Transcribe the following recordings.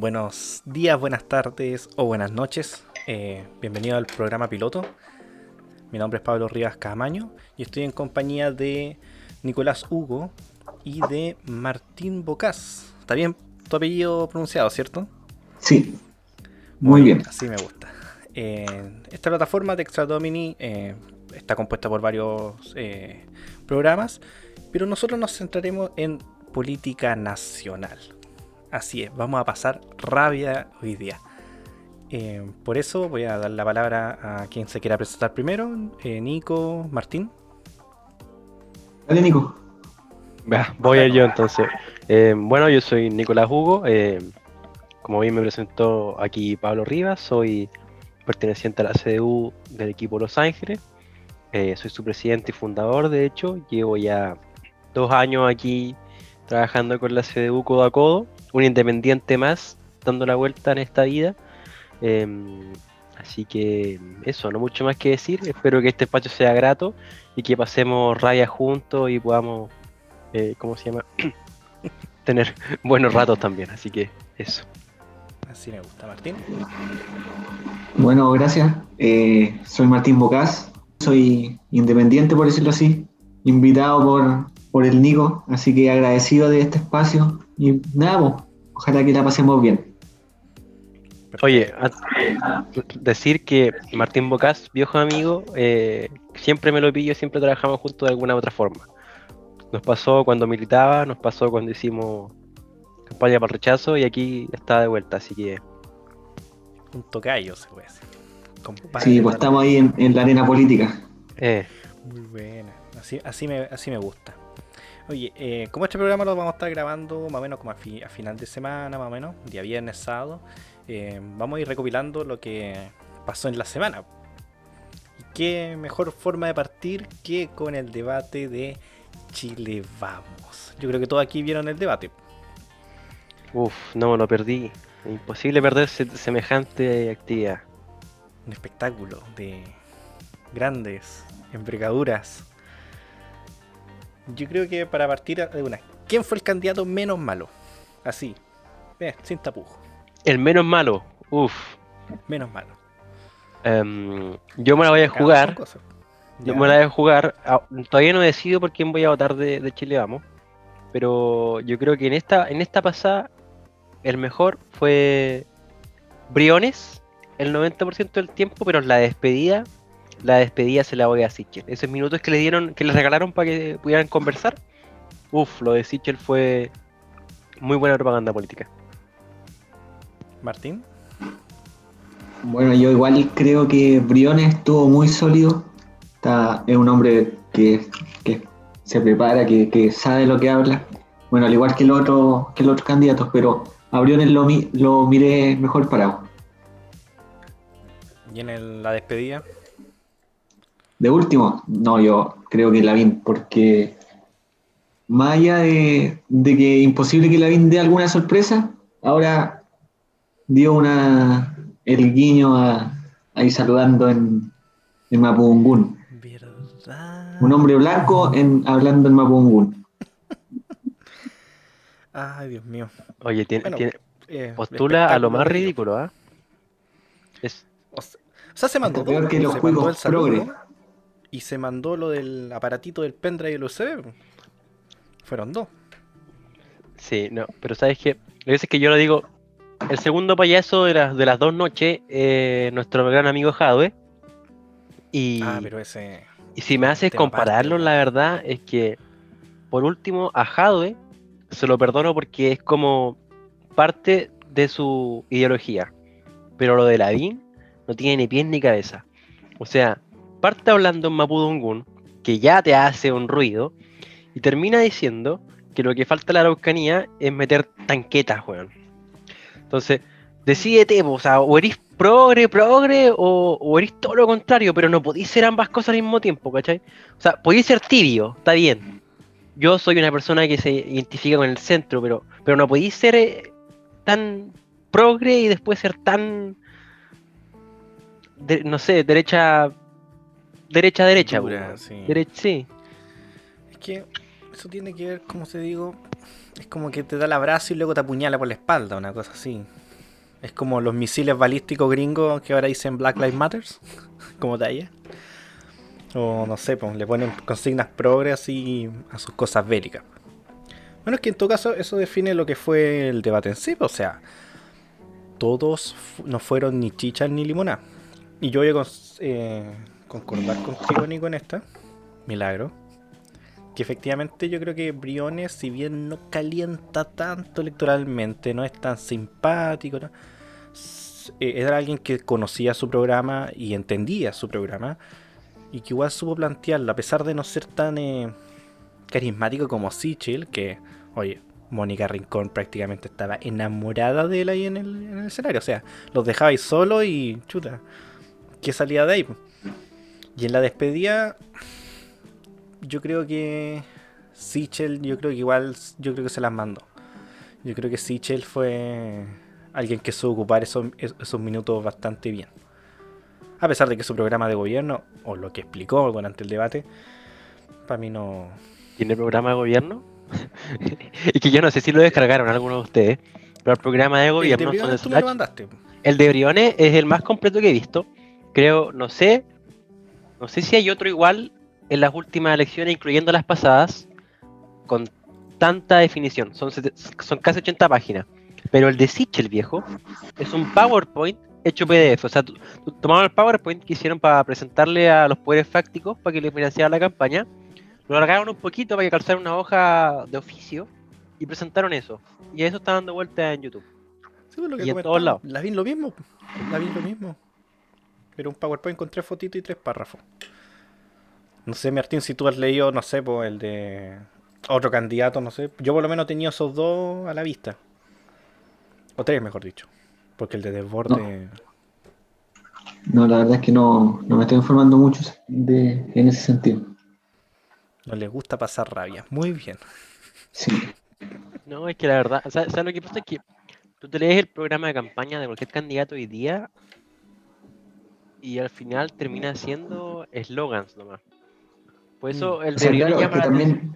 buenos días, buenas tardes o buenas noches. Eh, bienvenido al programa piloto. Mi nombre es Pablo Rivas Camaño y estoy en compañía de Nicolás Hugo y de Martín Bocas. ¿Está bien tu apellido pronunciado, cierto? Sí, muy bien. Así me gusta. Eh, esta plataforma de Extra Domini eh, está compuesta por varios programas, pero nosotros nos centraremos en política nacional. Así es, vamos a pasar rabia hoy día. por eso voy a dar la palabra a quien se quiera presentar primero, Nico, Martín. Dale, Nico. voy a yo entonces. bueno, yo soy Nicolás Hugo. como bien me presentó aquí Pablo Rivas, soy perteneciente a la CDU del equipo Los Ángeles. Eh, soy su presidente y fundador, de hecho. Llevo ya dos años aquí trabajando con la CDU codo a codo. Un independiente más dando la vuelta en esta vida. Em, así que eso, no mucho más que decir. Espero que este espacio sea grato y que pasemos raya juntos y podamos, eh, ¿cómo se llama? Tener buenos ratos también. Así que eso. Así me gusta, Martín. Bueno, gracias. Eh, soy Martín Bocas, soy independiente, por decirlo así, invitado por, por el Nico, así que agradecido de este espacio y nada, pues, ojalá que la pasemos bien. Oye, decir que Martín Bocas, viejo amigo, eh, siempre me lo pillo, siempre trabajamos juntos de alguna otra forma. Nos pasó cuando militaba, nos pasó cuando hicimos campaña para el rechazo y aquí está de vuelta, así que. Un tocayo se puede decir. Sí, pues estamos ahí en, la arena política. Eh. Muy buena, así, así, me, así me gusta. Oye, eh, como este programa lo vamos a estar grabando más o menos como a, final de semana, más o menos, día viernes, sábado, eh, vamos a ir recopilando lo que pasó en la semana. Y qué mejor forma de partir que con el debate de Chile Vamos. Yo creo que todos aquí vieron el debate. Uf, no, lo perdí. Imposible perderse semejante actividad. Un espectáculo de grandes envergaduras. Yo creo que para partir de una, ¿quién fue el candidato menos malo? Así, eh, sin tapujo. El menos malo, uf. Menos malo. Em, yo me la voy a jugar. Yo me la voy a jugar. Ah, todavía no decido por quién voy a votar de, de Chile, vamos. Pero yo creo que en esta, en esta pasada el mejor fue Briones el 90% del tiempo, pero la despedida, la despedida se la voy a Sichel. Esos minutos que le dieron, que le regalaron para que pudieran conversar, uff, lo de Sichel fue muy buena propaganda política. Martín. Bueno, yo igual creo que Briones estuvo muy sólido. Está, es un hombre que, se prepara, que, sabe lo que habla. Bueno, al igual que el otro, que los otros candidatos, pero a Briones lo, lo miré mejor parado. ¿Y en la despedida? De último, no, yo creo que Lavín, porque más allá de, que imposible que Lavín dé alguna sorpresa, ahora dio una el guiño ahí saludando en, en Mapudungún. Un hombre blanco en, hablando en Mapudungún. Ay, Dios mío. Oye, tiene, eh, postula a lo más ridículo, ¿ah? O sea, se mandó todo. Que los el saludo, y se mandó lo del aparatito del pendrive y el USB. Fueron dos. Sí, no, pero sabes que, a veces que yo lo digo, el segundo payaso de, las de las dos noches, eh, nuestro gran amigo Jadwe. Y, ah, pero ese. Y si me haces compararlo, la verdad es que, por último, a Jadwe se lo perdono porque es como parte de su ideología. Pero lo de Lavín no tiene ni pies ni cabeza. O sea, parte hablando en Mapudungun, que ya te hace un ruido, y termina diciendo que lo que falta a la Araucanía es meter tanquetas, weón. Entonces, decídete, o sea, o eres progre, progre, o, o eres todo lo contrario, pero no podéis ser ambas cosas al mismo tiempo, ¿cachai? O sea, podéis ser tibio, está bien. Yo soy una persona que se identifica con el centro, pero, pero no podéis ser eh, tan progre y después ser tan no sé, derecha. Derecha, derecha. sí. sí. Es que eso tiene que ver, como se digo, es como que te da el abrazo y luego te apuñala por la espalda, una cosa así. Es como los misiles balísticos gringos que ahora dicen Black Lives Matters, como talla. O no sé, pues le ponen consignas progres y a sus cosas bélicas. Bueno, es que en todo caso eso define lo que fue el debate en sí, pues, o sea, todos no fueron ni chichas ni limonadas. Y yo voy a eh, concordar contigo, Nico, en esta. Milagro. Que efectivamente yo creo que Briones, si bien no calienta tanto electoralmente, no es tan simpático, eh, era alguien que conocía su programa y entendía su programa. Y que igual supo plantearlo, a pesar de no ser tan eh, carismático como Sichel, que, oye, Mónica Rincón prácticamente estaba enamorada de él ahí en el, escenario. O sea, los dejabais solo y chuta, ¿qué salía de ahí? Y en la despedida, yo creo que Sichel, yo creo que igual, yo creo que se las mandó. Yo creo que Sichel fue alguien que supo ocupar esos, esos minutos bastante bien. A pesar de que su programa de gobierno, o lo que explicó durante el debate, para mí no, tiene programa de gobierno. y que yo no sé si lo descargaron algunos de ustedes, pero el programa de gobierno el de son El de Briones es el más completo que he visto. Creo, no sé, no sé si hay otro igual en las últimas elecciones, incluyendo las pasadas, con tanta definición. Son, son casi 80 páginas. Pero el de Sichel viejo es un PowerPoint hecho PDF. O sea, tomaron el PowerPoint que hicieron para presentarle a los poderes fácticos para que le financiaran la campaña lo alargaron un poquito para que calzara una hoja de oficio y presentaron eso. Y eso está dando vuelta en YouTube. Sí, lo que y en todos lados. La vi lo mismo. La vi lo mismo. Pero un PowerPoint con tres fotitos y tres párrafos. No sé, Martín, si tú has leído, no sé, pues el de otro candidato, no sé. Yo por lo menos tenía esos dos a la vista. O tres, mejor dicho. Porque el de Desborde. No, la verdad es que no, no me estoy informando mucho de, en ese sentido. No les gusta pasar rabia. Muy bien. Sí. No, es que la verdad, ¿sabes, lo que pasa? Es que tú te lees el programa de campaña de cualquier candidato hoy día y al final termina siendo eslogans nomás. Por eso mm. el de también,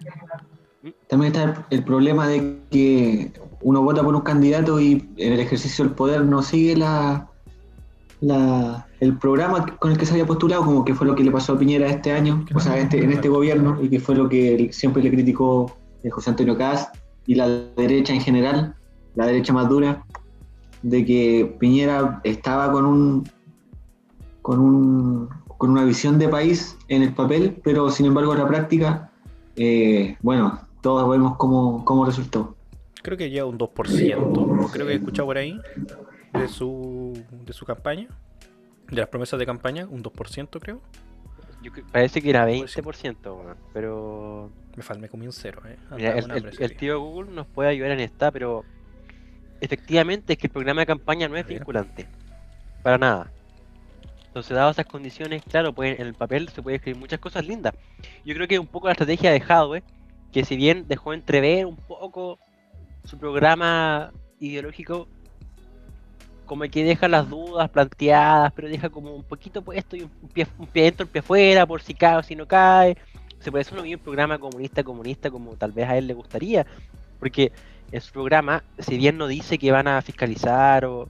¿Mm? también está el problema de que uno vota por un candidato y en el ejercicio del poder no sigue la, la, el programa con el que se había postulado, como que fue lo que le pasó a Piñera este año, o sea, este, en este gobierno, y que fue lo que siempre le criticó eh, José Antonio Cast y la derecha en general, la derecha más dura, de que Piñera estaba con un con un con una visión de país en el papel, pero sin embargo en la práctica, eh, bueno, todos vemos cómo, cómo resultó. Creo que llega un 2%, creo que he escuchado por ahí, de su, de su campaña, de las promesas de campaña, un 2% creo. parece que era 20%, pero... Me, falta, me comí un cero, eh. el, tío Google nos puede ayudar en esta, pero efectivamente es que el programa de campaña no es vinculante. Para nada. Entonces, dadas esas condiciones, claro, en el papel se puede escribir muchas cosas lindas. Yo creo que un poco la estrategia de Hadwe, que si bien dejó entrever un poco su programa ideológico, como que deja las dudas planteadas, pero deja como un poquito puesto y un pie, un pie dentro, un pie afuera, por si cae o si no cae. Se puede hacer un programa comunista, comunista, como tal vez a él le gustaría, porque en su programa, si bien no dice que van a fiscalizar o,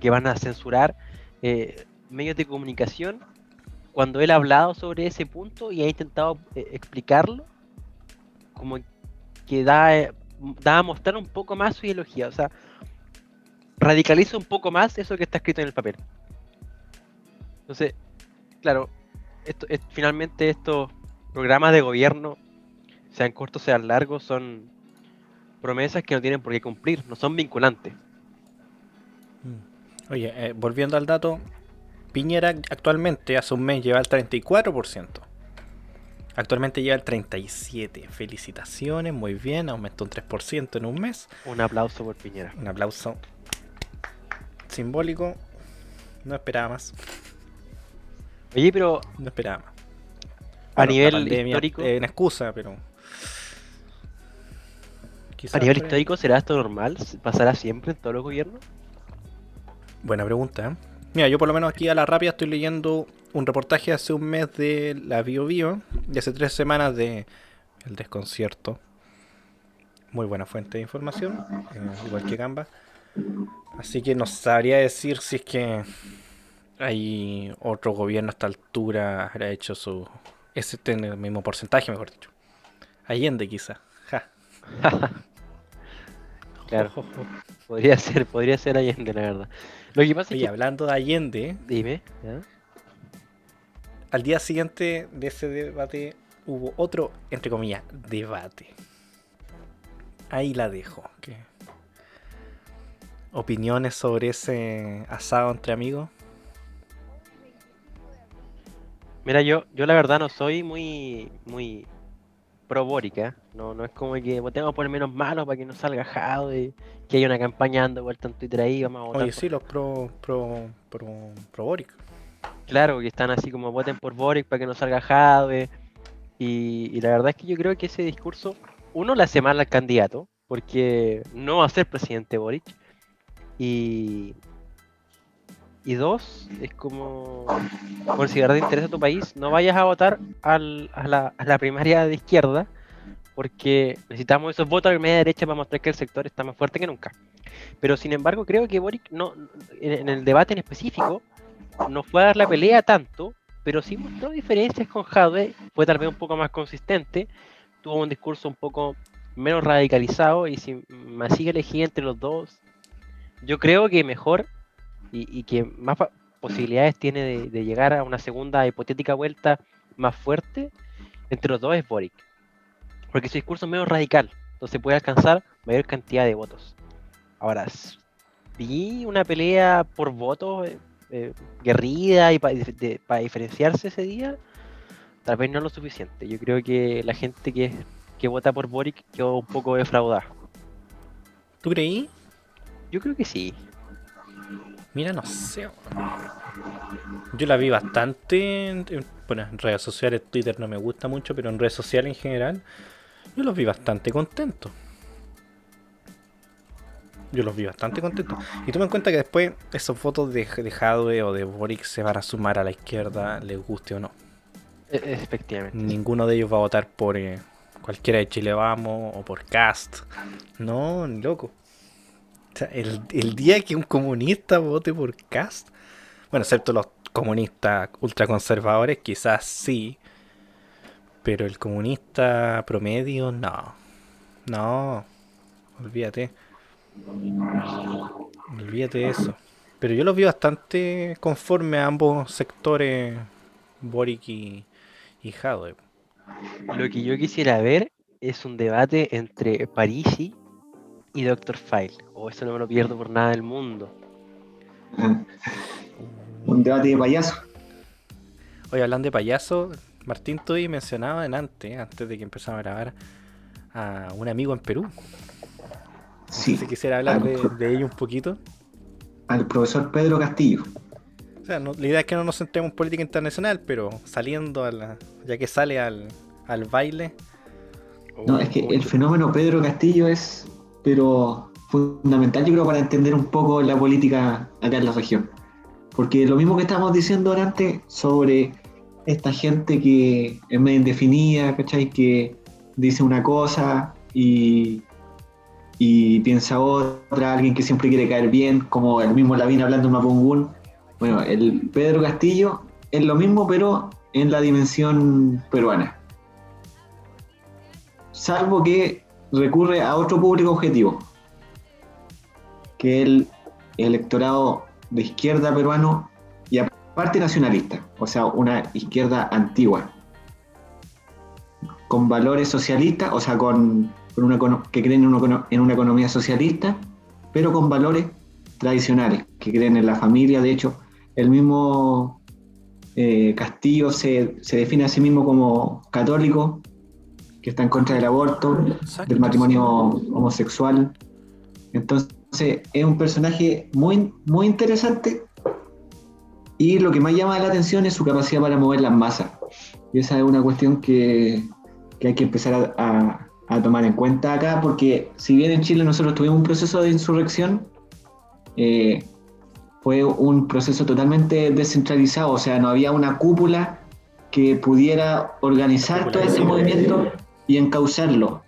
que van a censurar eh, medios de comunicación, cuando él ha hablado sobre ese punto y ha intentado eh, explicarlo, como que da, a mostrar un poco más su ideología. O sea, radicaliza un poco más eso que está escrito en el papel. Entonces, claro, esto, es, finalmente estos programas de gobierno, sean cortos, sean largos, son promesas que no tienen por qué cumplir, no son vinculantes. Mm. Oye, eh, volviendo al dato, Piñera actualmente hace un mes lleva el 34%. Actualmente lleva el 37%. Felicitaciones, muy bien, aumentó un 3% en un mes. Un aplauso por Piñera. Un aplauso simbólico. No esperaba más. Oye, pero. No esperaba más. a nivel histórico. Eh, en excusa, pero. ¿A nivel histórico será esto normal? ¿Pasará siempre en todos los gobiernos? Buena pregunta, ¿eh? Mira, yo por lo menos aquí a la rápida estoy leyendo un reportaje hace un mes de la Bio Bio, de hace tres semanas de El Desconcierto. Muy buena fuente de información, eh, igual que Gamba. Así que no sabría decir si es que hay otro gobierno a esta altura habrá hecho su ese tiene el mismo porcentaje, mejor dicho. Allende quizá. Ja. Claro. Podría ser, podría ser Allende, la verdad. Lo que pasa es Oye, que. hablando de Allende, Dime, ¿ya? al día siguiente de ese debate hubo otro, entre comillas, debate. Ahí la dejo. ¿qué? ¿Opiniones sobre ese asado entre amigos? Mira, yo, yo la verdad no soy muy, muy pro Boric, ¿eh? No, no es como que votemos por el menos malo para que no salga Jade, que haya una campaña dando vuelta en Twitter ahí, vamos a votar. Oye, por- sí, los pro, pro, pro, pro Boric. Claro, que están así como voten por Boric para que no salga Jade. Y, y la verdad es que yo creo que ese discurso, uno le hace mal al candidato, porque no va a ser presidente Boric. Y, y dos, es como, por si de te interesa tu país, no vayas a votar al- a, la, a la primaria de izquierda, porque necesitamos esos votos de media derecha para mostrar que el sector está más fuerte que nunca. Pero sin embargo, creo que Boric no, en, el debate en específico no fue a dar la pelea tanto, pero sí mostró diferencias con Jadwe, fue tal vez un poco más consistente, tuvo un discurso un poco menos radicalizado y si sigue elegir entre los dos, yo creo que mejor y, y que más posibilidades tiene de, de llegar a una segunda hipotética vuelta más fuerte entre los dos es Boric. Porque su discurso es menos radical, entonces puede alcanzar mayor cantidad de votos. Ahora, vi una pelea por votos eh, eh, guerrida y para diferenciarse ese día, tal vez no lo suficiente. Yo creo que la gente que, que vota por Boric quedó un poco defraudada. ¿Tú creí? Yo creo que sí. Mira, no sé. Yo la vi bastante en, en- bueno, en redes sociales, Twitter no me gusta mucho, pero en redes sociales en general, yo los vi bastante contentos. Yo los vi bastante contentos. Y toma en cuenta que después esos votos de, de Jadwe o de Boric se van a sumar a la izquierda, les guste o no. E- Efectivamente. Ninguno de ellos va a votar por eh, cualquiera de Chile Vamos o por Cast. No, ni loco. El, el día que un comunista vote por Cast, bueno, excepto los comunistas ultraconservadores, quizás sí. Pero el comunista promedio, no. No. Olvídate. Olvídate de eso. Pero yo los vi bastante conforme a ambos sectores, Boric y, y Jadwe. Lo que yo quisiera ver es un debate entre Parisi y Dr. File. O eso no me lo pierdo por nada del mundo. Un debate de payaso. Oye, hablando de payaso, Martín Tuy mencionaba en antes, antes de que empezara a grabar, a un amigo en Perú. Sí, Si quisiera hablar de, de ello un poquito. al profesor Pedro Castillo. O sea, no- la idea es que no nos centremos en política internacional, pero saliendo a la, ya que sale al, al baile, No, es que el fenómeno Pedro Castillo es, pero fundamental, yo creo, para entender un poco la política acá en la región. Porque lo mismo que estábamos diciendo antes sobre esta gente que es medio indefinida, ¿cachai? Que dice una cosa y, y piensa otra, alguien que siempre quiere caer bien, como el mismo Lavín hablando en Mapungún. Bueno, el Pedro Castillo es lo mismo, pero en la dimensión peruana salvo que recurre a otro público objetivo, que es el electorado de izquierda peruano y aparte nacionalista, o sea, una izquierda antigua, con valores socialistas, o sea, con, con una, que creen en una, economía socialista, pero con valores tradicionales, que creen en la familia, de hecho, el mismo eh, Castillo se define a sí mismo como católico, que está en contra del aborto, Exacto. del matrimonio homosexual. Entonces es un personaje muy, muy interesante y lo que más llama la atención es su capacidad para mover las masas. Y esa es una cuestión que, que hay que empezar a, a- a tomar en cuenta acá porque si bien en Chile nosotros tuvimos un proceso de insurrección, eh, fue un proceso totalmente descentralizado, o sea, no había una cúpula que pudiera organizar todo ese movimiento y encauzarlo,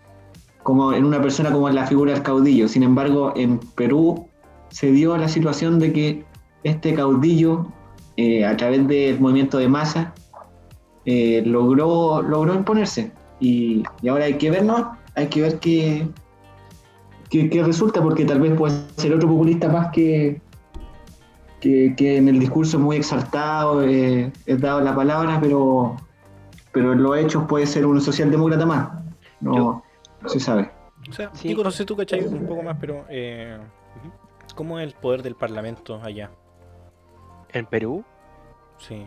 como en una persona como la figura del caudillo. Sin embargo, en Perú se dio la situación de que este caudillo, eh, a través del movimiento de masa, eh, logró, logró imponerse. Y, y ahora hay que ver, ¿no? Hay que ver qué, qué, resulta, porque tal vez puede ser otro populista más que, que, que en el discurso muy exaltado eh, es dado la palabra, pero, pero en los hechos puede ser un socialdemócrata más. No, Yo- no se sabe. O sea, Sí. Nico, no sé tú, ¿cachai? Un poco más, pero eh, ¿cómo es el poder del parlamento allá? En Perú Sí.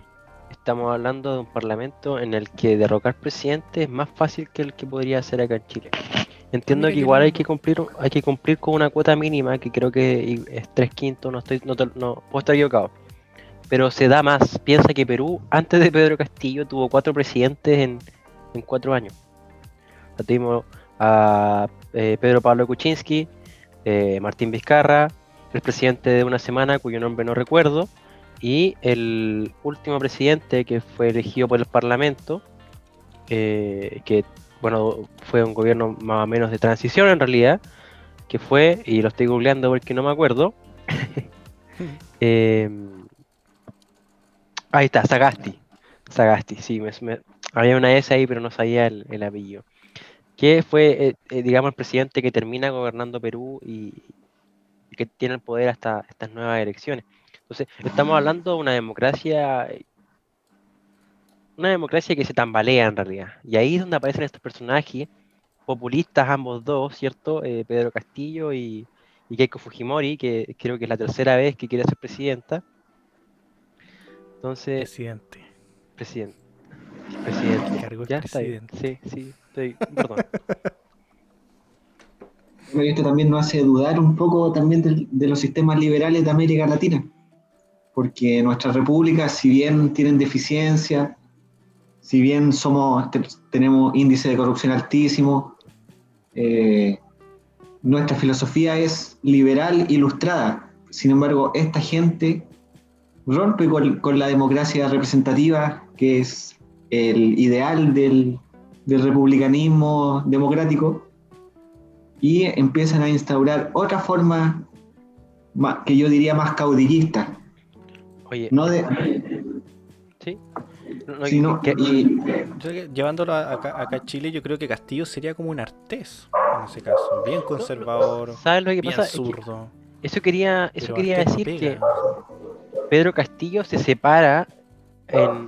estamos hablando de un parlamento en el que derrocar presidente es más fácil que el que podría hacer acá en Chile. Entiendo que igual hay que cumplir, hay que cumplir con una cuota mínima que creo que es tres quintos, no estoy, no, te- no puedo estar equivocado. Pero se da más. Piensa que Perú, antes de Pedro Castillo, tuvo cuatro presidentes en, en cuatro años. O sea, tuvimos a eh, Pedro Pablo Kuczynski, eh, Martín Vizcarra, el presidente de una semana cuyo nombre no recuerdo, y el último presidente que fue elegido por el Parlamento, eh, que bueno, fue un gobierno más o menos de transición en realidad, que fue, y lo estoy googleando porque no me acuerdo, eh, ahí está, Sagasti, Sagasti, sí, me- me- había una S ahí pero no sabía el, el apellido, que fue, eh, eh, digamos, el presidente que termina gobernando Perú y, y que tiene el poder hasta estas nuevas elecciones. Entonces, estamos hablando de una democracia, una democracia que se tambalea en realidad. Y ahí es donde aparecen estos personajes populistas, ambos dos, ¿cierto? Eh, Pedro Castillo y, y Keiko Fujimori, que creo que es la tercera vez que quiere ser presidenta. Entonces, Presidente. presidente. Presidente. Cargo Ya está bien. presidente. Sí, sí, estoy. Perdón. Pero esto también nos hace dudar un poco también de, los sistemas liberales de América Latina, porque nuestras repúblicas, si bien tienen deficiencia, si bien somos, te- tenemos índice de corrupción altísimo, eh, nuestra filosofía es liberal ilustrada. Sin embargo, esta gente rompe con, con la democracia representativa, que es el ideal del, del republicanismo democrático, y empiezan a instaurar otra forma ma- que yo diría más caudillista, Oye, no de, ¿sí? No, no, sino- que- y- Yo creo que llevándolo a- acá, acá a Chile, yo creo que Castillo sería como un artés en ese caso. Bien conservador, ¿Sabes lo que bien pasa? Es que zurdo. eso quería, eso quería decir que. Pedro Castillo se separa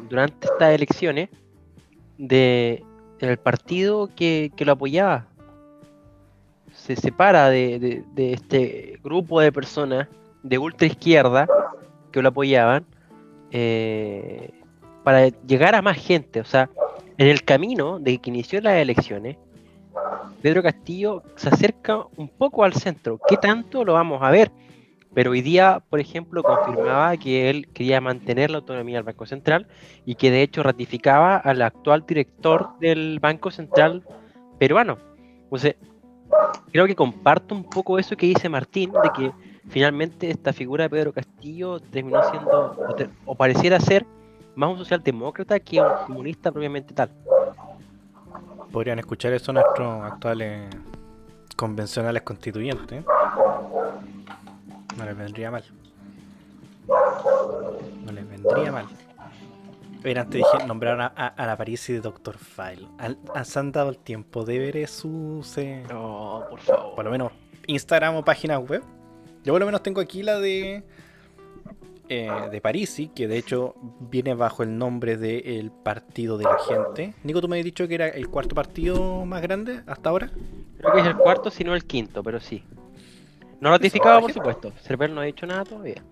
durante estas elecciones de el partido que, lo apoyaba. Se separa de este grupo de personas de ultra izquierda que lo apoyaban eh, para llegar a más gente. O sea, en el camino de que inició las elecciones, Pedro Castillo se acerca un poco al centro. ¿Qué tanto lo vamos a ver? Pero hoy día, por ejemplo, confirmaba que él quería mantener la autonomía del Banco Central y que de hecho ratificaba al actual director del Banco Central peruano. Entonces, creo que comparto un poco eso que dice Martín, de que finalmente esta figura de Pedro Castillo terminó siendo, o, o pareciera ser, más un socialdemócrata que un comunista propiamente tal. Podrían escuchar eso nuestros actuales convencionales constituyentes. No les vendría mal. No les vendría mal. Pero antes dije, nombraron a, a, a la Parisi de Doctor File. Al- ¿Se han dado el tiempo de ver sus... eh, No, por favor. por lo menos Instagram o páginas web? Yo por lo menos tengo aquí la de... eh, de Parisi, que de hecho viene bajo el nombre del Partido de la Gente. Nico, tú me has dicho que era el cuarto partido más grande hasta ahora. Creo que es el cuarto, si no el quinto, pero sí. No ratificado, por supuesto. Cervel no ha dicho nada todavía.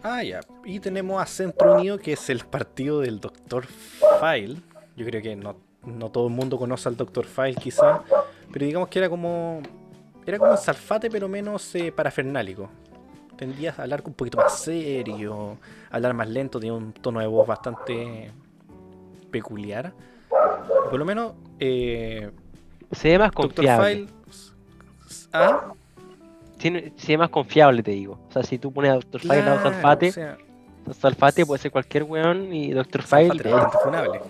Ah, ya. Y tenemos a Centro Unido, que es el partido del Dr. File. Yo creo que no, no todo el mundo conoce al Dr. File, quizá. Pero digamos que era como. Era como un salfate, pero menos eh, parafernálico. Tendía a hablar un poquito más serio, hablar más lento, tenía un tono de voz bastante peculiar. Por lo menos, eh, Se ve más confiable. File. Ah, Tiene- se ve más confiable, te digo. O sea, si tú pones a Dr. File claro, Salfate, o sea, Salfate puede ser cualquier weón y Dr. Salfate File. es funable.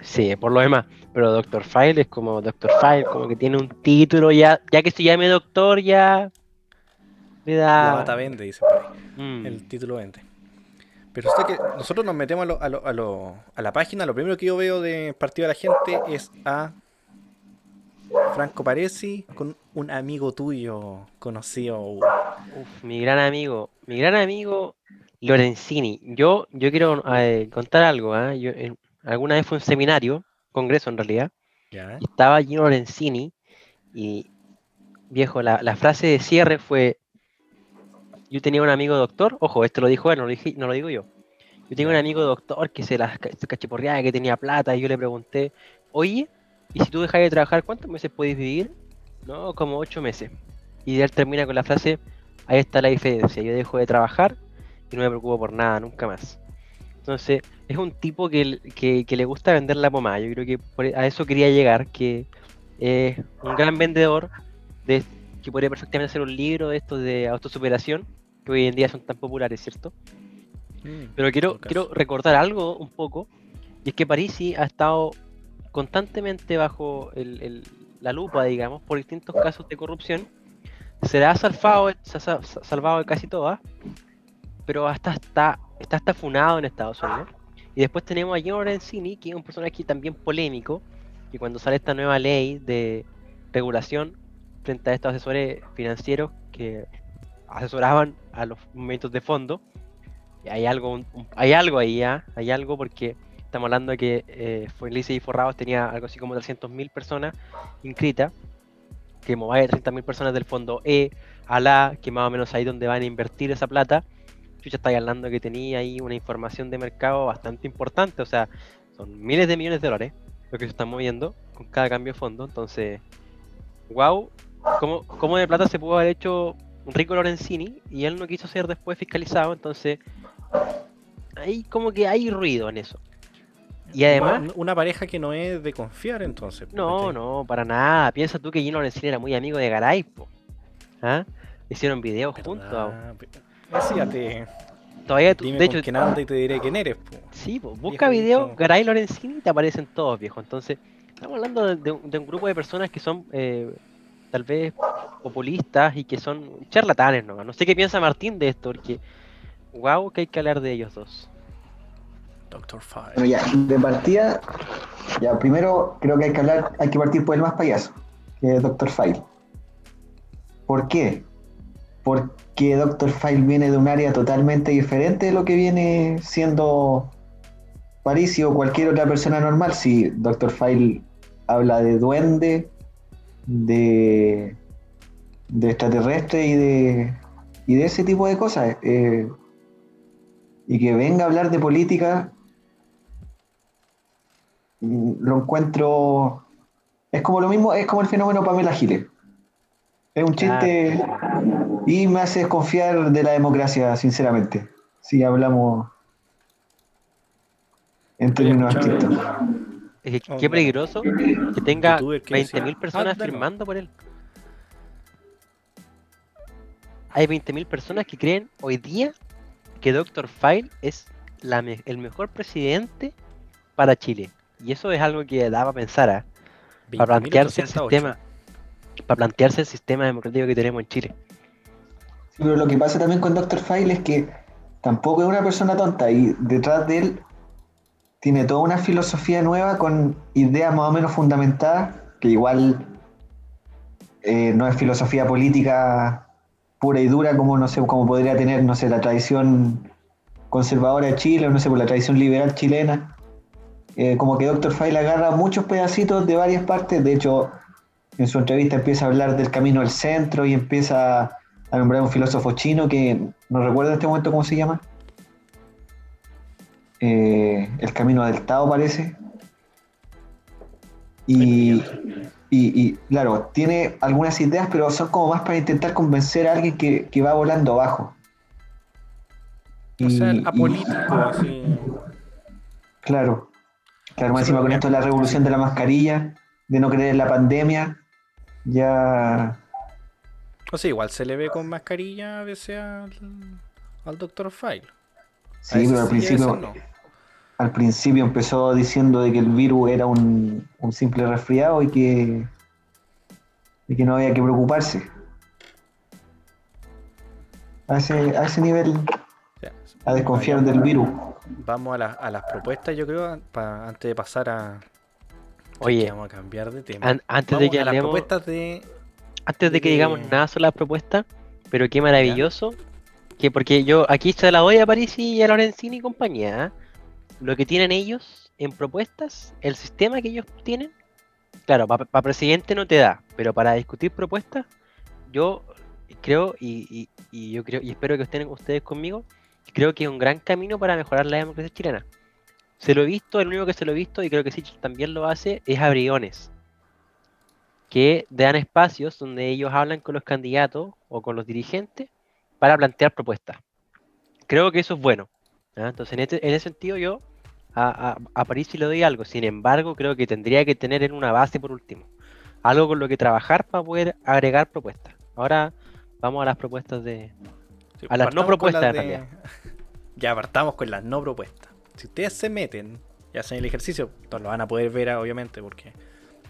Sí, por lo demás. Pero Dr. File es como Dr. File, como que tiene un título ya. Ya que se llame doctor, ya. Me La da. bata vende, dice por ahí. Mm. El título vende. Pero sé que nosotros nos metemos a, lo- a, lo- a, lo- a la página. Lo primero que yo veo de Partido de la Gente es a Franco Paresi con un amigo tuyo conocido. Uf, mi gran amigo, mi gran amigo Lorenzini. Yo, yo quiero eh, contar algo. ¿ah? Yo, eh, alguna vez fue un seminario, congreso en realidad, estaba Gino Lorenzini y viejo, la, la frase de cierre fue, yo tenía un amigo doctor, ojo, esto lo dijo él, no lo, dije- no lo digo yo. Yo tenía un amigo doctor que se las cachiporreaba, que tenía plata, y yo le pregunté, oye, ¿y si tú dejas de trabajar, cuántos meses puedes vivir? No, como ocho meses. Y él termina con la frase, ahí está la diferencia, yo dejo de trabajar y no me preocupo por nada, nunca más. Entonces, es un tipo que, que- que le gusta vender la pomada. Yo creo que por e- a eso quería llegar, que es un gran vendedor de, que podría perfectamente hacer un libro de estos de autosuperación, que hoy en día son tan populares, ¿cierto? Mm, Pero quiero, quiero recordar algo un poco, y es que Parisi ha estado constantemente bajo el- el- la lupa, digamos, por distintos casos de corrupción. Se la ha salvado, se ha sa- sa- salvado de casi todas, pero hasta está, está hasta funado en Estados Unidos. Y después tenemos a Gino Lorenzini, que es un personaje también polémico, que cuando sale esta nueva ley de regulación frente a estos asesores financieros que asesoraban a los movimientos de fondo, hay algo, un- hay algo ahí, ¿ah? hay algo porque estamos hablando de que eh, Felices y Forrados tenía algo así como 300.000 personas inscritas, que más de 30.000 personas del fondo E, a la, que más o menos ahí donde van a invertir esa plata, Chucha está hablando que tenía ahí una información de mercado bastante importante, o sea, son miles de millones de dólares lo que se están moviendo con cada cambio de fondo, entonces, wow, ¿cómo, cómo de plata se pudo haber hecho Rico Lorenzini y él no quiso ser después fiscalizado, entonces ahí como que hay ruido en eso. Y además, Una- pareja que no es de confiar, entonces. no, ¿cachai? no, para nada. Piensa tú que Gino Lorenzini era muy amigo de Garay, po. ¿Ah? Hicieron videos juntos. Ese ya te. Todavía tú, Dime de con hecho, quién anda y te diré quién eres. po. sí, po, busca viejo videos. Garay Lorenzini y te aparecen todos, viejo. Entonces, estamos hablando de, de un, de un grupo de personas que son eh, tal vez populistas y que son charlatanes, ¿no? No sé qué piensa Martín de esto, porque wow, que hay que hablar de ellos dos. Doctor Fire. Bueno, ya, de partida, ya primero creo que hay que hablar, hay que partir por el más payaso, que es Doctor File. ¿Por qué? Porque Doctor File viene de un área totalmente diferente de lo que viene siendo Parisi o cualquier otra persona normal. Si Doctor File habla de duende, de, de extraterrestre y de, ese tipo de cosas. eh, y que venga a hablar de política lo encuentro. Es como lo mismo, es como el fenómeno Pamela Giles. Es un chiste y me hace desconfiar de la democracia, sinceramente. Si hablamos en términos estrictos. Es que Oh, qué peligroso que tenga youtuber que decía, 20.000 personas firmando por él. Hay 20.000 personas que creen hoy día que Dr. File es la me- el mejor presidente para Chile. Y eso es algo que da para pensar, ¿ah? para plantearse el 20.808. sistema, para plantearse el sistema democrático que tenemos en Chile. Sí, pero lo que pasa también con Dr. File es que tampoco es una persona tonta y detrás de él tiene toda una filosofía nueva con ideas más o menos fundamentadas, que igual eh, no es filosofía política pura y dura como no sé, como podría tener, no sé, la tradición conservadora de Chile o no sé, por la tradición liberal chilena. Eh, como que Dr. File agarra muchos pedacitos de varias partes, de hecho en su entrevista empieza a hablar del camino al centro y empieza a nombrar a un filósofo chino que no recuerdo en este momento cómo se llama. Eh, el camino del Tao parece. Y, y, y, claro, tiene algunas ideas, pero son como más para intentar convencer a alguien que, que va volando abajo. O sea, Y- y- apolítico, así. Claro. Claro, más encima con esto de la revolución de la mascarilla, de no creer en la pandemia, ya O sea, igual se le ve con mascarilla a veces al, al Doctor File. Sí, pero al principio, no. al principio empezó diciendo de que el virus era un, un simple resfriado y que, y que no había que preocuparse. a ese, a ese nivel, a desconfiar del virus. Vamos a, la- a las propuestas, yo creo, pa- antes de pasar a. Oye, vamos a cambiar de tema. An- antes de que a las hablemos, propuestas de. antes de que de- digamos nada sobre las propuestas, pero qué maravilloso, que porque yo aquí se la doy a Parisi y a Lorenzini y compañía, ¿ah? lo que tienen ellos en propuestas, el sistema que ellos tienen, claro, para presidente no te da, pero para discutir propuestas, yo creo y, y- y yo creo y espero que estén ustedes conmigo, creo que es un gran camino para mejorar la democracia chilena. Se lo he visto, el único que se lo he visto, y creo que Sichel también lo hace, es a Briones que dan espacios donde ellos hablan con los candidatos o con los dirigentes para plantear propuestas. Creo que eso es bueno. ¿ah? Entonces, en, este- en ese sentido, yo a, a, a París sí le doy algo. Sin embargo, creo que tendría que tener en una base, por último, algo con lo que trabajar para poder agregar propuestas. Ahora vamos a las propuestas de. Sí, A las no propuestas, en de- realidad. Ya partamos con las no propuestas. Si ustedes se meten y hacen el ejercicio, no lo van a poder ver, obviamente, porque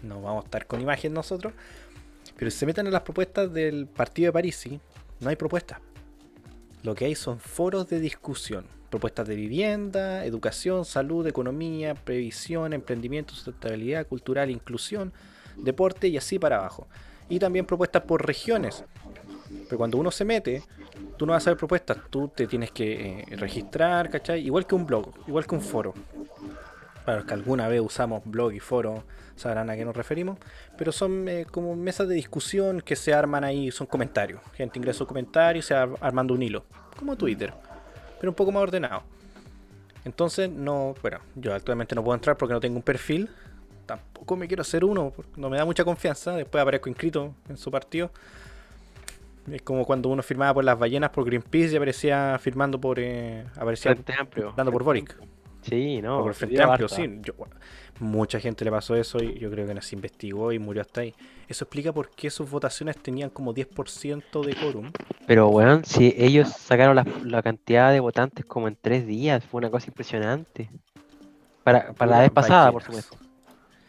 no vamos a estar con imagen nosotros. Pero si se meten en las propuestas del partido de París, sí, no hay propuestas. Lo que hay son foros de discusión. Propuestas de vivienda, educación, salud, economía, previsión, emprendimiento, sustentabilidad, cultural, inclusión, deporte y así para abajo. Y también propuestas por regiones. Pero cuando uno se mete, tú no vas a ver propuestas, tú te tienes que eh, registrar, ¿cachai? Igual que un blog, igual que un foro. Para los que alguna vez usamos blog y foro, sabrán a qué nos referimos. Pero son eh, como mesas de discusión que se arman ahí, son comentarios. Gente ingresa un comentario y se va armando un hilo, como Twitter, pero un poco más ordenado. Entonces, no, bueno, yo actualmente no puedo entrar porque no tengo un perfil. Tampoco me quiero hacer uno, porque no me da mucha confianza. Después aparezco inscrito en su partido. Es como cuando uno firmaba por las ballenas por Greenpeace y aparecía firmando por. eh, aparecía Frente Amplio. dando por Boric. Sí, no. o por Frente Amplio, sí. Yo- mucha gente le pasó eso y yo creo que no se investigó y murió hasta ahí. Eso explica por qué sus votaciones tenían como 10% de quórum. Pero, weón, si ellos sacaron la, la cantidad de votantes como en tres días, fue una cosa impresionante. Para, para la vez pasada, por supuesto.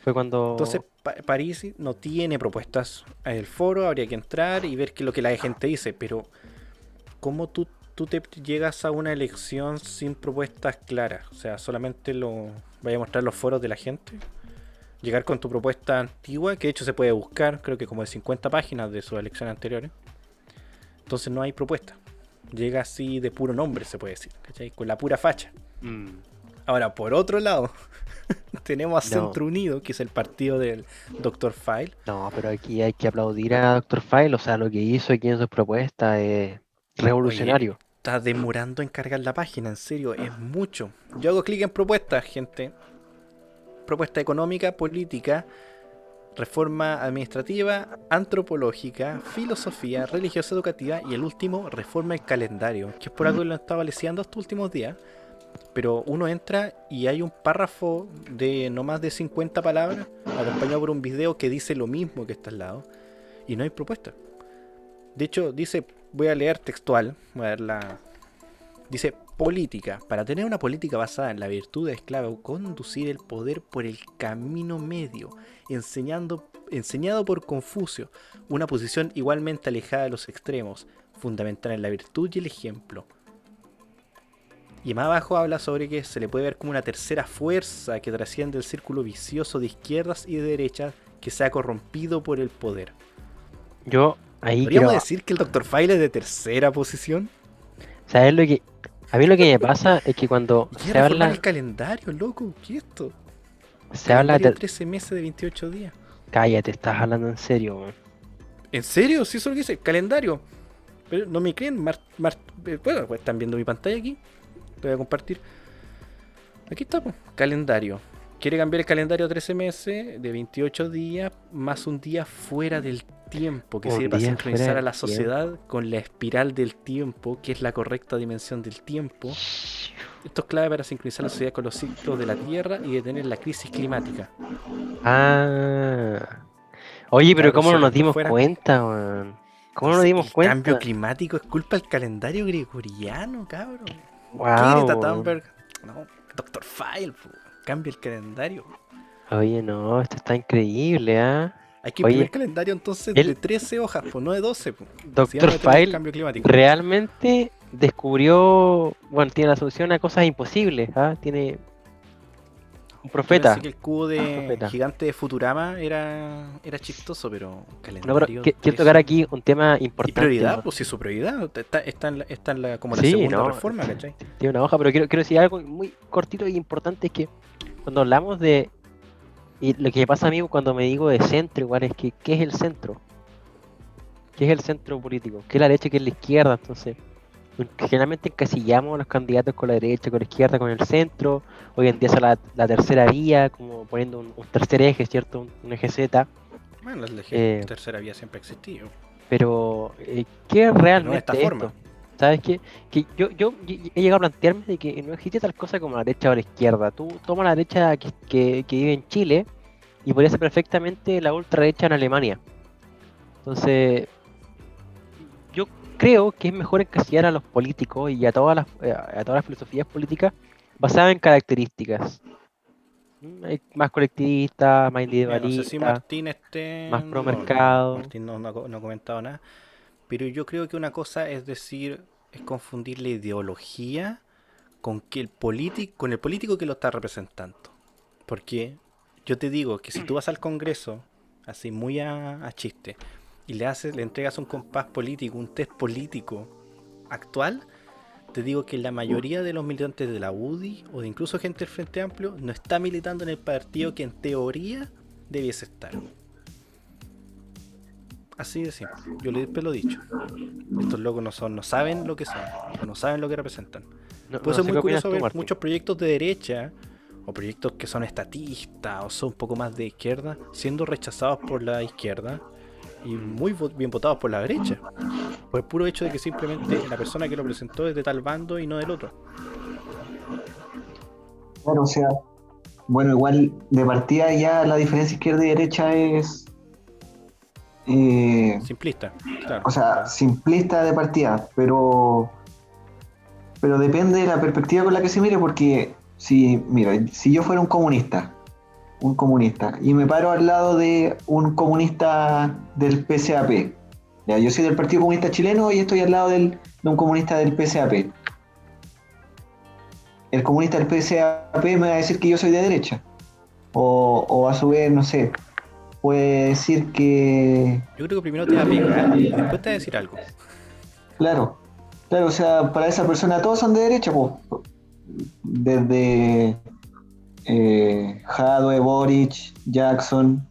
Fue cuando. Entonces, Pa- París no tiene propuestas. El foro habría que entrar y ver qué es lo que la gente dice, pero ¿cómo tú, tú te llegas a una elección sin propuestas claras? O sea, solamente lo vaya a mostrar los foros de la gente. Llegar con tu propuesta antigua, que de hecho se puede buscar, creo que como de 50 páginas de sus elecciones anteriores. Entonces no hay propuesta. Llega así de puro nombre, se puede decir, ¿cachai? Con la pura facha. Mm, Ahora, por otro lado, tenemos a No. Centro Unido, que es el partido del Dr. File. No, pero aquí hay que aplaudir a Dr. File, o sea, lo que hizo aquí en sus propuestas es revolucionario. Está demorando en cargar la página, en serio, es mucho. Yo hago clic en propuestas, gente. Propuesta económica, política, reforma administrativa, antropológica, filosofía, religiosa educativa y el último, reforma del calendario, que es por algo que lo estaba leseando estos últimos días. Pero uno entra y hay un párrafo de no más de 50 palabras, acompañado por un video que dice lo mismo que está al lado, y no hay propuesta. De hecho, dice, voy a leer textual, voy a ver la... Dice, política. Para tener una política basada en la virtud es clave conducir el poder por el camino medio, enseñando, enseñado por Confucio, una posición igualmente alejada de los extremos, fundamental en la virtud y el ejemplo. Y más abajo habla sobre que se le puede ver como una tercera fuerza que trasciende el círculo vicioso de izquierdas y de derechas que se ha corrompido por el poder. Yo ahí ¿Podríamos quiero. decir que el Dr. File es de tercera posición? ¿Sabes lo que.? A mí lo que me pasa es que cuando ¿Y se habla, el calendario, loco? ¿Qué es esto? se habla de. 13 meses de 28 días. Cállate, estás hablando en serio, weón. ¿En serio? Sí, eso es lo que dice. Calendario. Pero no me creen. Mar- mar- eh, bueno, pues están viendo mi pantalla aquí. Te voy a compartir. Aquí está, pues. Calendario. Quiere cambiar el calendario a 13 meses de 28 días más un día fuera del tiempo que Un sirve para sincronizar a la sociedad con la espiral del tiempo, que es la correcta dimensión del tiempo. Esto es clave para sincronizar la sociedad con los ciclos de la Tierra y detener la crisis climática. Ah. Oye, pero Claro, ¿cómo no nos dimos fuera- cuenta, weón? ¿Cómo no nos dimos el cuenta? cambio climático es culpa del calendario gregoriano, cabrón. Wow. Thunberg. No, Dr. File, cambia el calendario. Oye, no, esto está increíble, ¿ah? Hay que imprimir calendario entonces él- de 13 hojas, pues no de 12. Pues. Doctor el File cambio climático. realmente descubrió, bueno, tiene la solución a cosas imposibles, ¿ah? Tiene un profeta. que el cubo de Profeta. gigante de Futurama era, era chistoso, pero No, pero calendario. que- quiero 13. tocar aquí un tema Y importante. prioridad, ¿no? pues si su prioridad está, está en la, está en la- como la Sí, segunda no, reforma, ¿cachai? Tiene una hoja, pero quiero, quiero decir algo muy cortito y importante, es que cuando hablamos de... Y lo que pasa a mí cuando me digo de centro, igual es que, ¿qué es el centro? ¿Qué es el centro político? ¿Qué es la derecha? ¿Qué es la izquierda? Entonces, generalmente encasillamos a los candidatos con la derecha, con la izquierda, con el centro. Hoy en día es la, la tercera vía, como poniendo un, un tercer eje, ¿cierto? Un, un eje Z. Bueno, la Eh, tercera vía siempre ha existido. Pero, eh, ¿qué es realmente de esta esto? forma. ¿Sabes qué? Que yo, yo, yo he llegado a plantearme de que no existe tal cosa como la derecha o la izquierda. Tú tomas la derecha que, que, que vive en Chile y podría ser perfectamente la ultraderecha en Alemania. Entonces, creo que es mejor encasillar a los políticos y a todas las, eh, a todas las filosofías políticas basadas en características. Mm, Más colectivistas, más Mira, no sé si Martín esté. más pro no, mercado. Martín no, no ha co- no ha comentado nada. Pero yo creo que una cosa es decir, es confundir la ideología con que el político, con el político que lo está representando. Porque yo te digo que si tú vas al Congreso, así muy a, a chiste, y le haces, le entregas un compás político, un test político actual, te digo que la mayoría de los militantes de la UDI o de incluso gente del Frente Amplio no está militando en el partido que en teoría debiese estar. Así de simple. Yo le siempre lo he dicho. Estos locos no son, no saben lo que son, no saben lo que representan. No- Por eso es muy curioso ver Martín. muchos proyectos de derecha o proyectos que son estatistas o son un poco más de izquierda siendo rechazados por la izquierda y muy bien votados por la derecha. Por el puro hecho de que simplemente la persona que lo presentó es de tal bando y no del otro. Claro, o sea, bueno, igual de partida ya la diferencia izquierda y derecha es, eh, Simplista, claro. o sea, simplista de partida, pero, pero depende de la perspectiva con la que se mire, porque si, mira, si yo fuera un comunista, un comunista, y me paro al lado de un comunista del PCAP, ya, yo soy del Partido Comunista Chileno y estoy al lado del- de un comunista del PCAP. El comunista del PCAP me va a decir que yo soy de derecha. O, o a su vez, no sé, puede decir que Yo creo que primero te va a pegar y después te va a decir algo. Claro, claro, o sea, para esa persona todos son de derecha, pues. Desde eh, Jadwe, Boric, Jackson.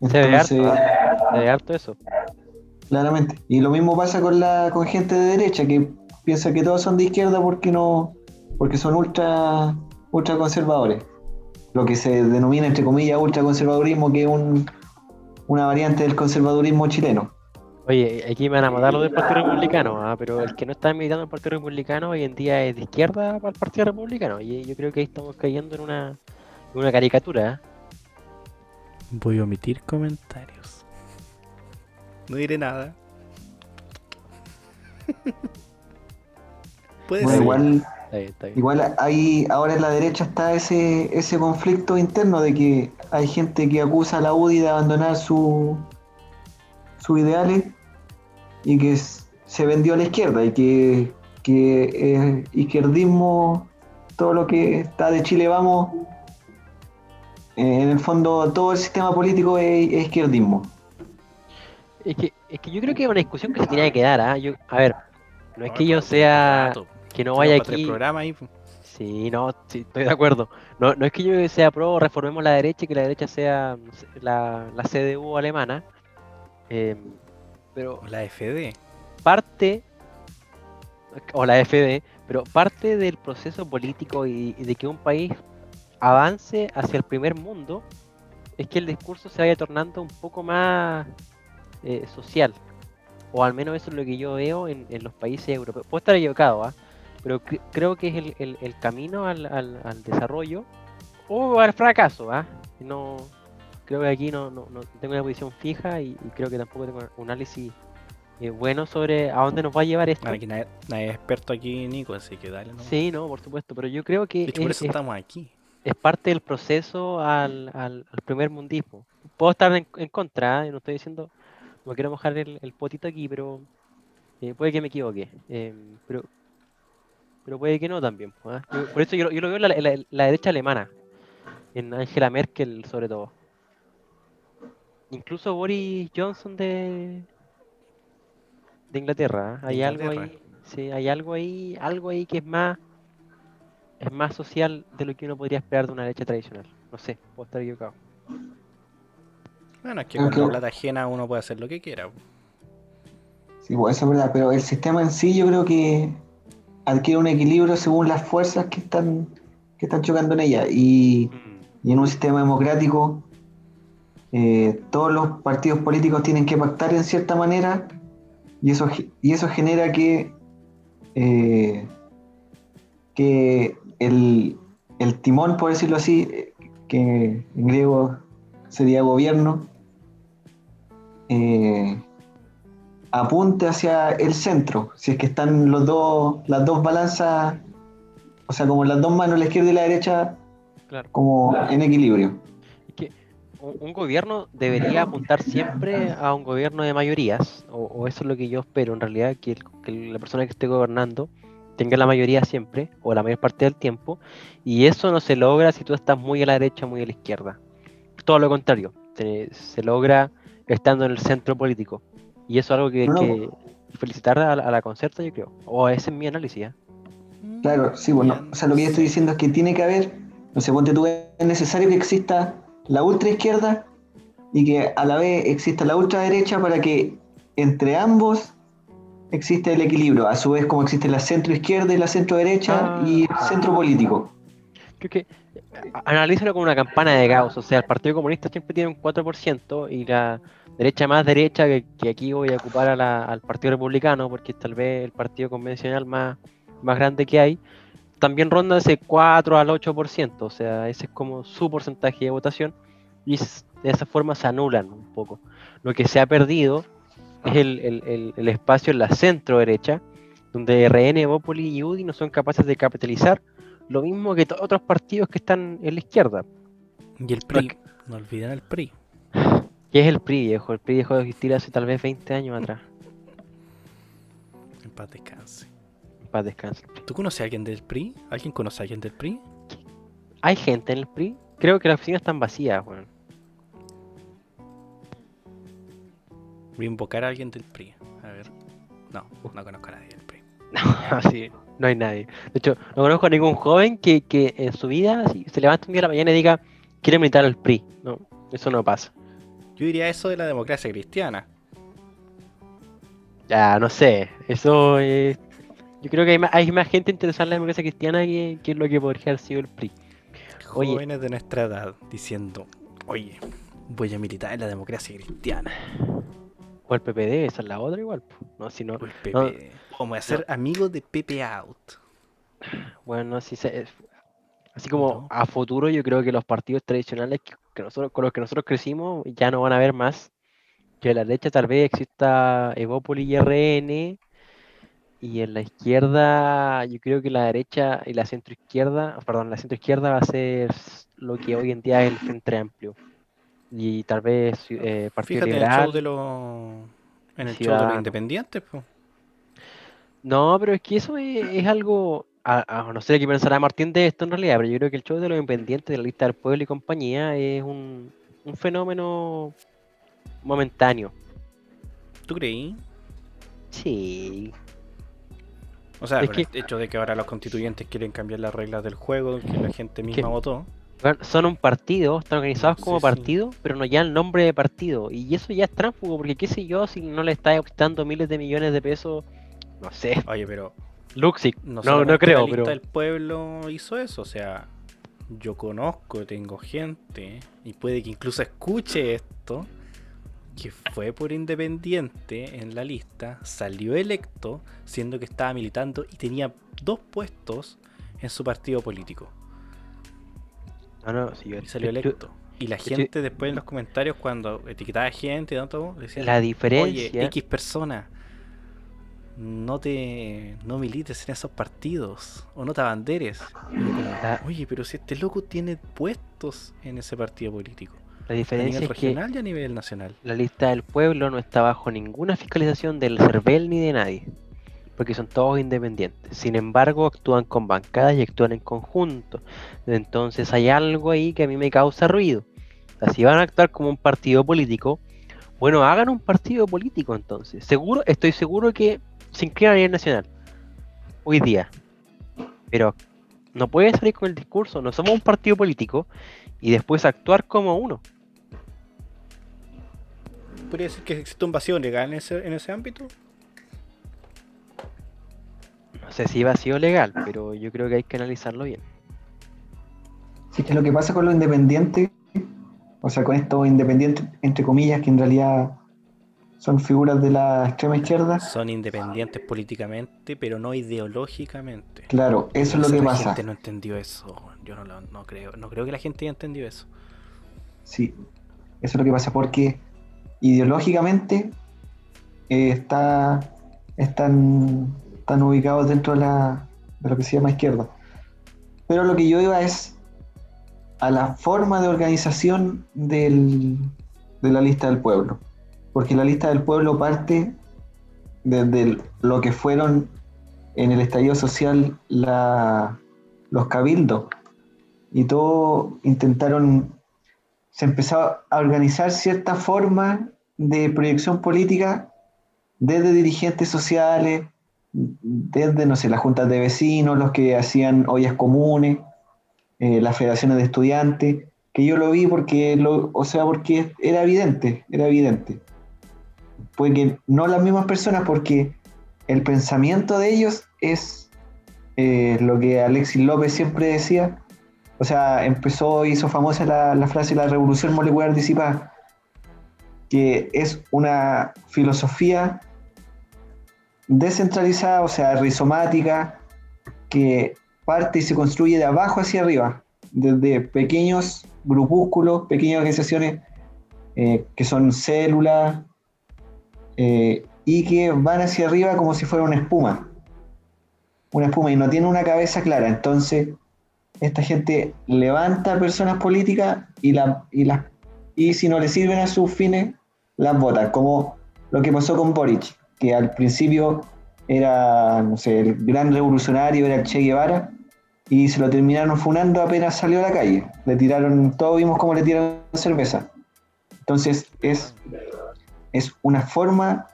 Se ve Entonces, harto, ¿ah? Se ve harto eso. claramente. Y lo mismo pasa con la con gente de derecha que piensa que todos son de izquierda porque no, porque son ultra, ultra conservadores. Lo que se denomina entre comillas ultraconservadurismo, que es un, una variante del conservadurismo chileno. Oye, aquí me van a matar los del Partido Republicano, ah, pero el que no está militando en el Partido Republicano hoy en día es de izquierda para el Partido Republicano. Y yo creo que ahí estamos cayendo en una, una caricatura. ¿ah? Voy a omitir comentarios. No diré nada. Puede Bueno, ser. igual Está bien, está bien. Igual ahí ahora en la derecha está ese, ese conflicto interno de que hay gente que acusa a la UDI de abandonar su, sus ideales y que se vendió a la izquierda y que, que es izquierdismo, todo lo que está de Chile vamos, eh, en el fondo todo el sistema político es, es izquierdismo. Es que, es que yo creo que es una discusión que se tenía que dar. ¿ah? Yo, a ver, no es que yo sea. Que no vaya aquí. ahí, pues. Sí, no, sí, estoy de acuerdo. No, no es que yo sea pro reformemos la derecha y que la derecha sea la, la CDU alemana. em, pero O la FD. parte, o la FD, pero parte del proceso político y, y de que un país avance hacia el primer mundo es que el discurso se vaya tornando un poco más eh, social. O al menos eso es lo que yo veo en, en los países europeos. Puedo estar equivocado, ¿ah? pero cre- creo que es el, el- el camino al, al- al desarrollo o al fracaso. ¿ah? No, creo que aquí no, no- no tengo una posición fija y, y creo que tampoco tengo un análisis eh, bueno sobre a dónde nos va a llevar esto. Aquí nadie, nadie es experto aquí, Nico, así que dale. ¿no? Sí, no, por supuesto, pero yo creo que De hecho, por es, eso es- estamos aquí. Es parte del proceso al, al, al primer mundismo. puedo estar en, en contra, ¿eh? no estoy diciendo, no quiero mojar el, el potito aquí, pero eh, puede que me equivoque. eh, pero, pero puede que no también. ¿ah? Yo- por eso yo, yo lo veo en la, la- la derecha alemana, en Angela Merkel sobre todo. Incluso Boris Johnson de, de Inglaterra. De Hay algo ahí, sí, hay algo ahí, algo ahí que es más, es más social de lo que uno podría esperar de una derecha tradicional. No sé, puedo estar equivocado. Bueno, es que Aunque- con la plata ajena uno puede hacer lo que quiera. Sí, pues eso es verdad, pero el sistema en sí yo creo que adquiere un equilibrio según las fuerzas que están, que están chocando en ella. Y, y en un sistema democrático, eh, todos los partidos políticos tienen que pactar en cierta manera y eso, y eso genera que, eh, que el, el timón, por decirlo así, que en griego sería gobierno, eh, apunte hacia el centro. Si es que están los dos, las dos balanzas, o sea, como las dos manos, la izquierda y la derecha, Claro. como en equilibrio. Es que un, un gobierno debería apuntar siempre a un gobierno de mayorías, o, o eso es lo que yo espero en realidad, que, el- que la persona que esté gobernando tenga la mayoría siempre, o la mayor parte del tiempo, y eso no se logra si tú estás muy a la derecha, muy a la izquierda. Todo lo contrario, te- se logra estando en el centro político. Y eso es algo que hay No, no. que felicitar a, la- a la concerta, yo creo. O ese es mi análisis. ¿eh? Claro, sí, bueno, o sea, lo que yo estoy diciendo es que tiene que haber, no sé, ponte tú, es necesario que exista la ultra izquierda y que a la vez exista la ultra derecha para que entre ambos existe el equilibrio, a su vez como existe la centro izquierda y la centro derecha Ah. y el centro político. Creo que analízalo como una campana de Gauss, o sea, el Partido Comunista siempre tiene un 4% y la derecha más derecha, que, que aquí voy a ocupar a la- al Partido Republicano, porque es tal vez el partido convencional más, más grande que hay, también ronda ese 4 al 8%, o sea, ese es como su porcentaje de votación y de esa forma se anulan un poco. Lo que se ha perdido es el, el- el- el espacio en la centro derecha, donde RN, Bópoli y UDI no son capaces de capitalizar lo mismo que otros partidos que están en la izquierda, Y el PRI. No olviden el PRI. que es el PRI viejo. El PRI dejó de existir hace tal vez 20 años atrás. En paz descanse. En Paz descanse. ¿Tú conoces a alguien del PRI? ¿Alguien conoce a alguien del PRI? ¿Hay gente en el PRI? Creo que las oficinas están vacías, weón. Voy a invocar a alguien del PRI. A ver. No, no conozco a nadie del PRI. No, así, no hay nadie. De hecho, no conozco a ningún joven que, que en su vida se levante un día a la mañana y diga, quiero militar al PRI. No, eso no pasa. Yo diría eso de la democracia cristiana. Ya, no sé. Eso es... Yo creo que hay más, hay más gente interesada en la democracia cristiana que, que lo que podría haber sido el PRI. Oye. Jóvenes de nuestra edad diciendo, oye, voy a militar en la democracia cristiana. O el PPD, esa es la otra igual. po. No, si no, O el PP. no. Vamos a ser amigos de Pepe Out. Bueno, sí se- así como No. a futuro yo creo que los partidos tradicionales que, que nosotros, con los que nosotros crecimos ya no van a haber más. Que a la derecha tal vez exista Evópoli y RN. Y en la izquierda, yo creo que la derecha y la centroizquierda, perdón, la centroizquierda va a ser lo que hoy en día es el Frente Amplio. Y tal vez eh, Partido Fíjate en el show de los. En el show de los independientes, pues. No, pero es que eso es, es algo, a, a no sé qué pensará Martín de esto en realidad, pero yo creo que el show de los independientes de la lista del pueblo y compañía es un, un fenómeno momentáneo. ¿Tú creí? Sí, O sea, Es que- el hecho de que ahora los constituyentes quieren cambiar las reglas del juego, que la gente misma votó. Bueno, son un partido, están organizados como Sí, sí. partido, pero no ya el nombre de partido. Y eso ya es tránsfugo, porque qué sé yo, si no le está costando miles de millones de pesos, no sé, Oye, pero Luxic, no, no, no creo, pero... del pueblo hizo eso, o sea, yo conozco, tengo gente, y puede que incluso escuche esto, que fue por independiente en la lista, salió electo, siendo que estaba militando y tenía dos puestos en su partido político. No, no, sí, yo- Y salió electo. Y la estoy- gente después en los comentarios, cuando etiquetaba gente y tanto, decía, La oye, diferencia... X persona, no te no milites en esos partidos o no te abanderes. La- Oye, pero si este loco tiene puestos en ese partido político. La ¿A diferencia nivel es que regional y a nivel nacional? la lista del pueblo no está bajo ninguna fiscalización del CERVEL ni de nadie, porque son todos independientes. Sin embargo, actúan con bancadas y actúan en conjunto. Entonces hay algo ahí que a mí me causa ruido. O si van a actuar como un partido político, bueno, hagan un partido político entonces. Seguro, estoy seguro que se inclinan a nivel nacional. Hoy día. Pero no puede salir con el discurso, no somos un partido político y después actuar como uno. ¿Podría decir que existe un vacío legal en ese, en ese ámbito? No sé si ha sido legal, pero yo creo que hay que analizarlo bien. Sí, que lo que pasa con los independientes, o sea, con estos independientes, entre comillas, que en realidad son figuras de la extrema izquierda, Son independientes políticamente, pero no ideológicamente. claro, eso es lo que la pasa. gente no entendió eso. Yo no, lo- no creo, no creo que la gente haya entendido eso. Sí, eso es lo que pasa, porque ideológicamente eh, está, están, están ubicados dentro de, la, de lo que se llama izquierda. Pero lo que yo iba es a la forma de organización de la lista del pueblo. Porque la lista del pueblo parte desde lo que fueron en el estallido social los cabildos. Y todo intentaron se empezó a organizar cierta forma de proyección política desde dirigentes sociales, desde, no sé, las juntas de vecinos, los que hacían ollas comunes, eh, las federaciones de estudiantes, que yo lo vi porque, lo, o sea, porque era evidente, era evidente. Fue que no las mismas personas, porque el pensamiento de ellos es eh, lo que Alexis López siempre decía, o sea, empezó, hizo famosa la, la frase la revolución molecular disipada, que es una filosofía descentralizada, o sea, rizomática, que parte y se construye de abajo hacia arriba, desde pequeños grupúsculos, pequeñas organizaciones eh, que son células eh, y que van hacia arriba como si fuera una espuma. Una espuma y no tiene una cabeza clara. Entonces, esta gente levanta personas políticas y, la, y, las- y si no le sirven a sus fines, las votan, como lo que pasó con Boric, que al principio era, no sé, el gran revolucionario, era el Che Guevara, y se lo terminaron funando apenas salió a la calle. Le tiraron, todos vimos cómo le tiraron cerveza. Entonces es, es una forma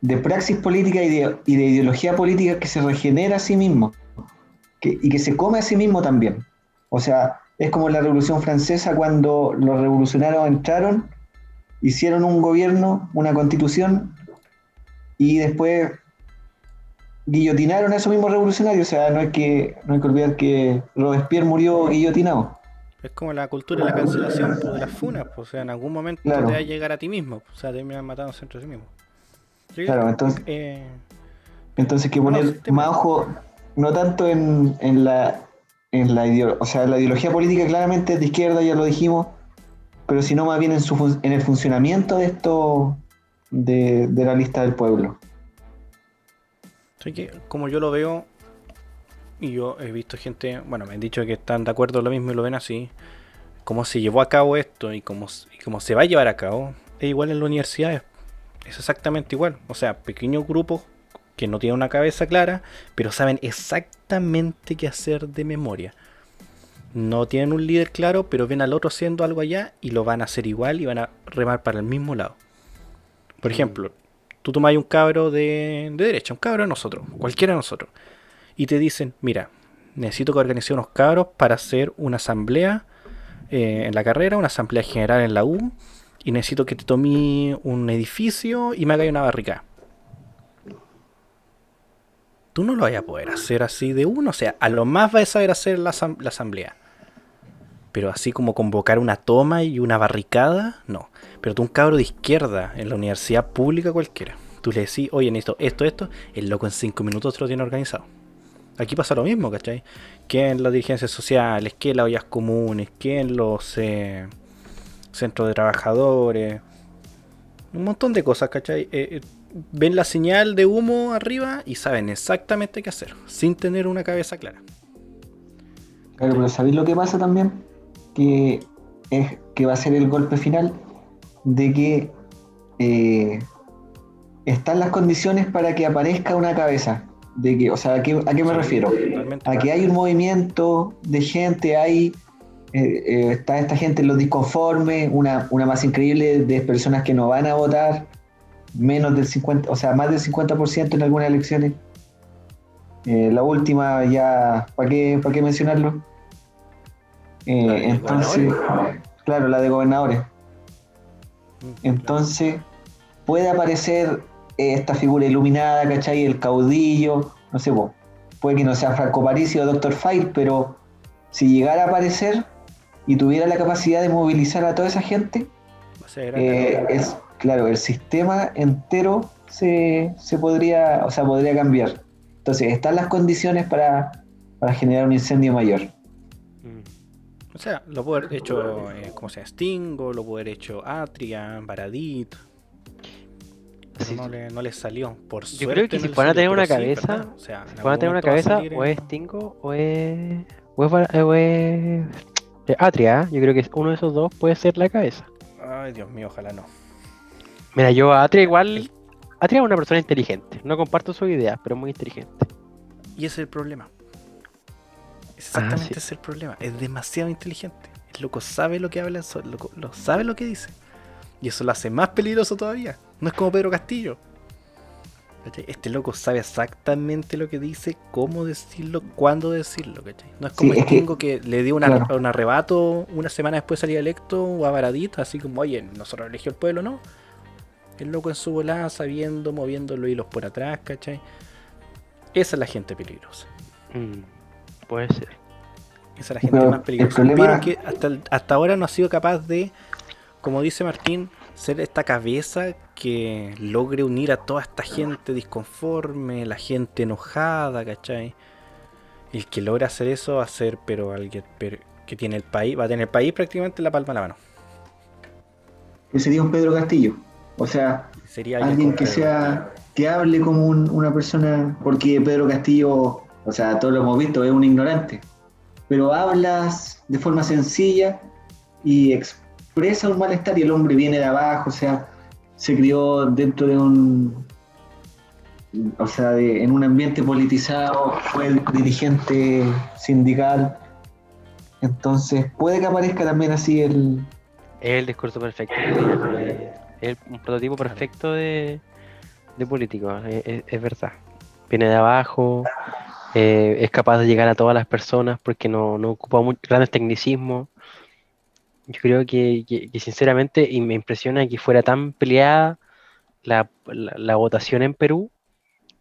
de praxis política y de, y de ideología política que se regenera a sí mismo y que se come a sí mismo también. O sea, es como la Revolución Francesa cuando los revolucionarios entraron, hicieron un gobierno, una constitución, y después guillotinaron a esos mismos revolucionarios. O sea, no hay que, no hay que olvidar que Robespierre murió guillotinado. Es como la cultura de la cancelación de las funas. pues, o sea, en algún momento Claro. te va a llegar a ti mismo. pues, o sea, terminan matándose entre sí mismos. Yo Claro, entonces, eh, entonces hay que poner más ojo, no tanto en, en la en la o sea, la ideología política claramente es de izquierda, ya lo dijimos, pero sino más bien en, su, en el funcionamiento de esto de, la lista del pueblo. Así que, como yo lo veo, y yo he visto gente, bueno, me han dicho que están de acuerdo lo mismo y lo ven así, cómo se llevó a cabo esto y cómo, cómo se va a llevar a cabo, es igual en las universidades. Es exactamente igual. O sea, pequeños grupos que no tienen una cabeza clara, pero saben exactamente qué hacer de memoria. No tienen un líder claro, pero ven al otro haciendo algo allá y lo van a hacer igual y van a remar para el mismo lado. Por ejemplo, tú tomas un cabro de, de derecha, un cabro de nosotros, cualquiera de nosotros, y te dicen, mira, necesito que organice unos cabros para hacer una asamblea eh, en la carrera, una asamblea general en la U, y necesito que te tome un edificio y me haga una barricada. Tú no lo vayas a poder hacer así de uno, o sea, a lo más vas a saber hacer la asamblea. Pero así como convocar una toma y una barricada, no. Pero tú un cabro de izquierda en la universidad pública cualquiera. Tú le decís, oye, necesito esto, esto, el loco en cinco minutos te lo tiene organizado. Aquí pasa lo mismo, ¿cachai? Que en las dirigencias sociales, que en las ollas comunes, que en los eh, centros de trabajadores. Un montón de cosas, ¿cachai? Eh, eh, ven la señal de humo arriba y saben exactamente qué hacer, sin tener una cabeza clara. Claro, pero ¿sabéis lo que pasa también? Que es que va a ser el golpe final de que eh, están las condiciones para que aparezca una cabeza. De que, o sea, ¿a qué, a qué me refiero? A que hay un movimiento de gente, hay eh, eh, está esta gente en los disconformes, una, una masa increíble de personas que no van a votar, menos del 50, o sea, más del 50% en algunas elecciones. Eh, la última ya, ¿para qué, para qué mencionarlo? Entonces, claro, la de gobernadores. Mm, entonces, puede aparecer esta figura iluminada, ¿cachai? El caudillo, no sé, puede que no sea Franco Parisi o Dr. File, pero si llegara a aparecer y tuviera la capacidad de movilizar a toda esa gente, eh, es, claro, el sistema entero se, podría, o sea, podría cambiar. Entonces, están las condiciones para, generar un incendio mayor. O sea, lo puede haber hecho, eh, como sea, Stingo, lo puede haber hecho Atria, Baradit, no, le, no, le, salió. Por Yo creo que si van a tener una cabeza, o sea, si van a tener una cabeza, o es Stingo o es, o es, Atria. ¿eh? Yo creo que uno de esos dos puede ser la cabeza. Ay, Dios mío, ojalá no. Mira, yo a Atria igual. Atria es una persona inteligente. No comparto su idea, pero muy inteligente. Y ese es el problema. Exactamente ese es el problema. Es demasiado inteligente. El loco sabe lo que habla, lo sabe lo que dice. Y eso lo hace más peligroso todavía. No es como Pedro Castillo. Este loco sabe exactamente lo que dice, cómo decirlo, cuándo decirlo, No es como el Stingo que, le dio un arrebato una semana después de salir electo o a así como, oye, nosotros eligió el pueblo, ¿no? El loco en su volada, sabiendo, moviendo los hilos por atrás, ¿cachai? Esa es la gente peligrosa. Mm, puede ser. Esa es la gente más peligrosa. Pero que hasta, hasta ahora no ha sido capaz de como dice Martín, ser esta cabeza que logre unir a toda esta gente disconforme, la gente enojada, ¿cachai? El que logra hacer eso va a ser, pero alguien que tiene el país, va a tener el país prácticamente en la palma de la mano. Que sería un Pedro Castillo. O sea, sería alguien que sea, que hable como una persona, porque Pedro Castillo, o sea, todos lo hemos visto, es un ignorante. Pero hablas de forma sencilla y expresa un malestar y el hombre viene de abajo, o sea, se crió dentro de un, o sea, en un ambiente politizado, fue dirigente sindical, entonces puede que aparezca también así el... el discurso perfecto, el, un prototipo perfecto de, político, es, verdad. Viene de abajo, eh, es capaz de llegar a todas las personas porque no, no ocupa grandes tecnicismos yo creo que, sinceramente y me impresiona que fuera tan peleada la, votación en Perú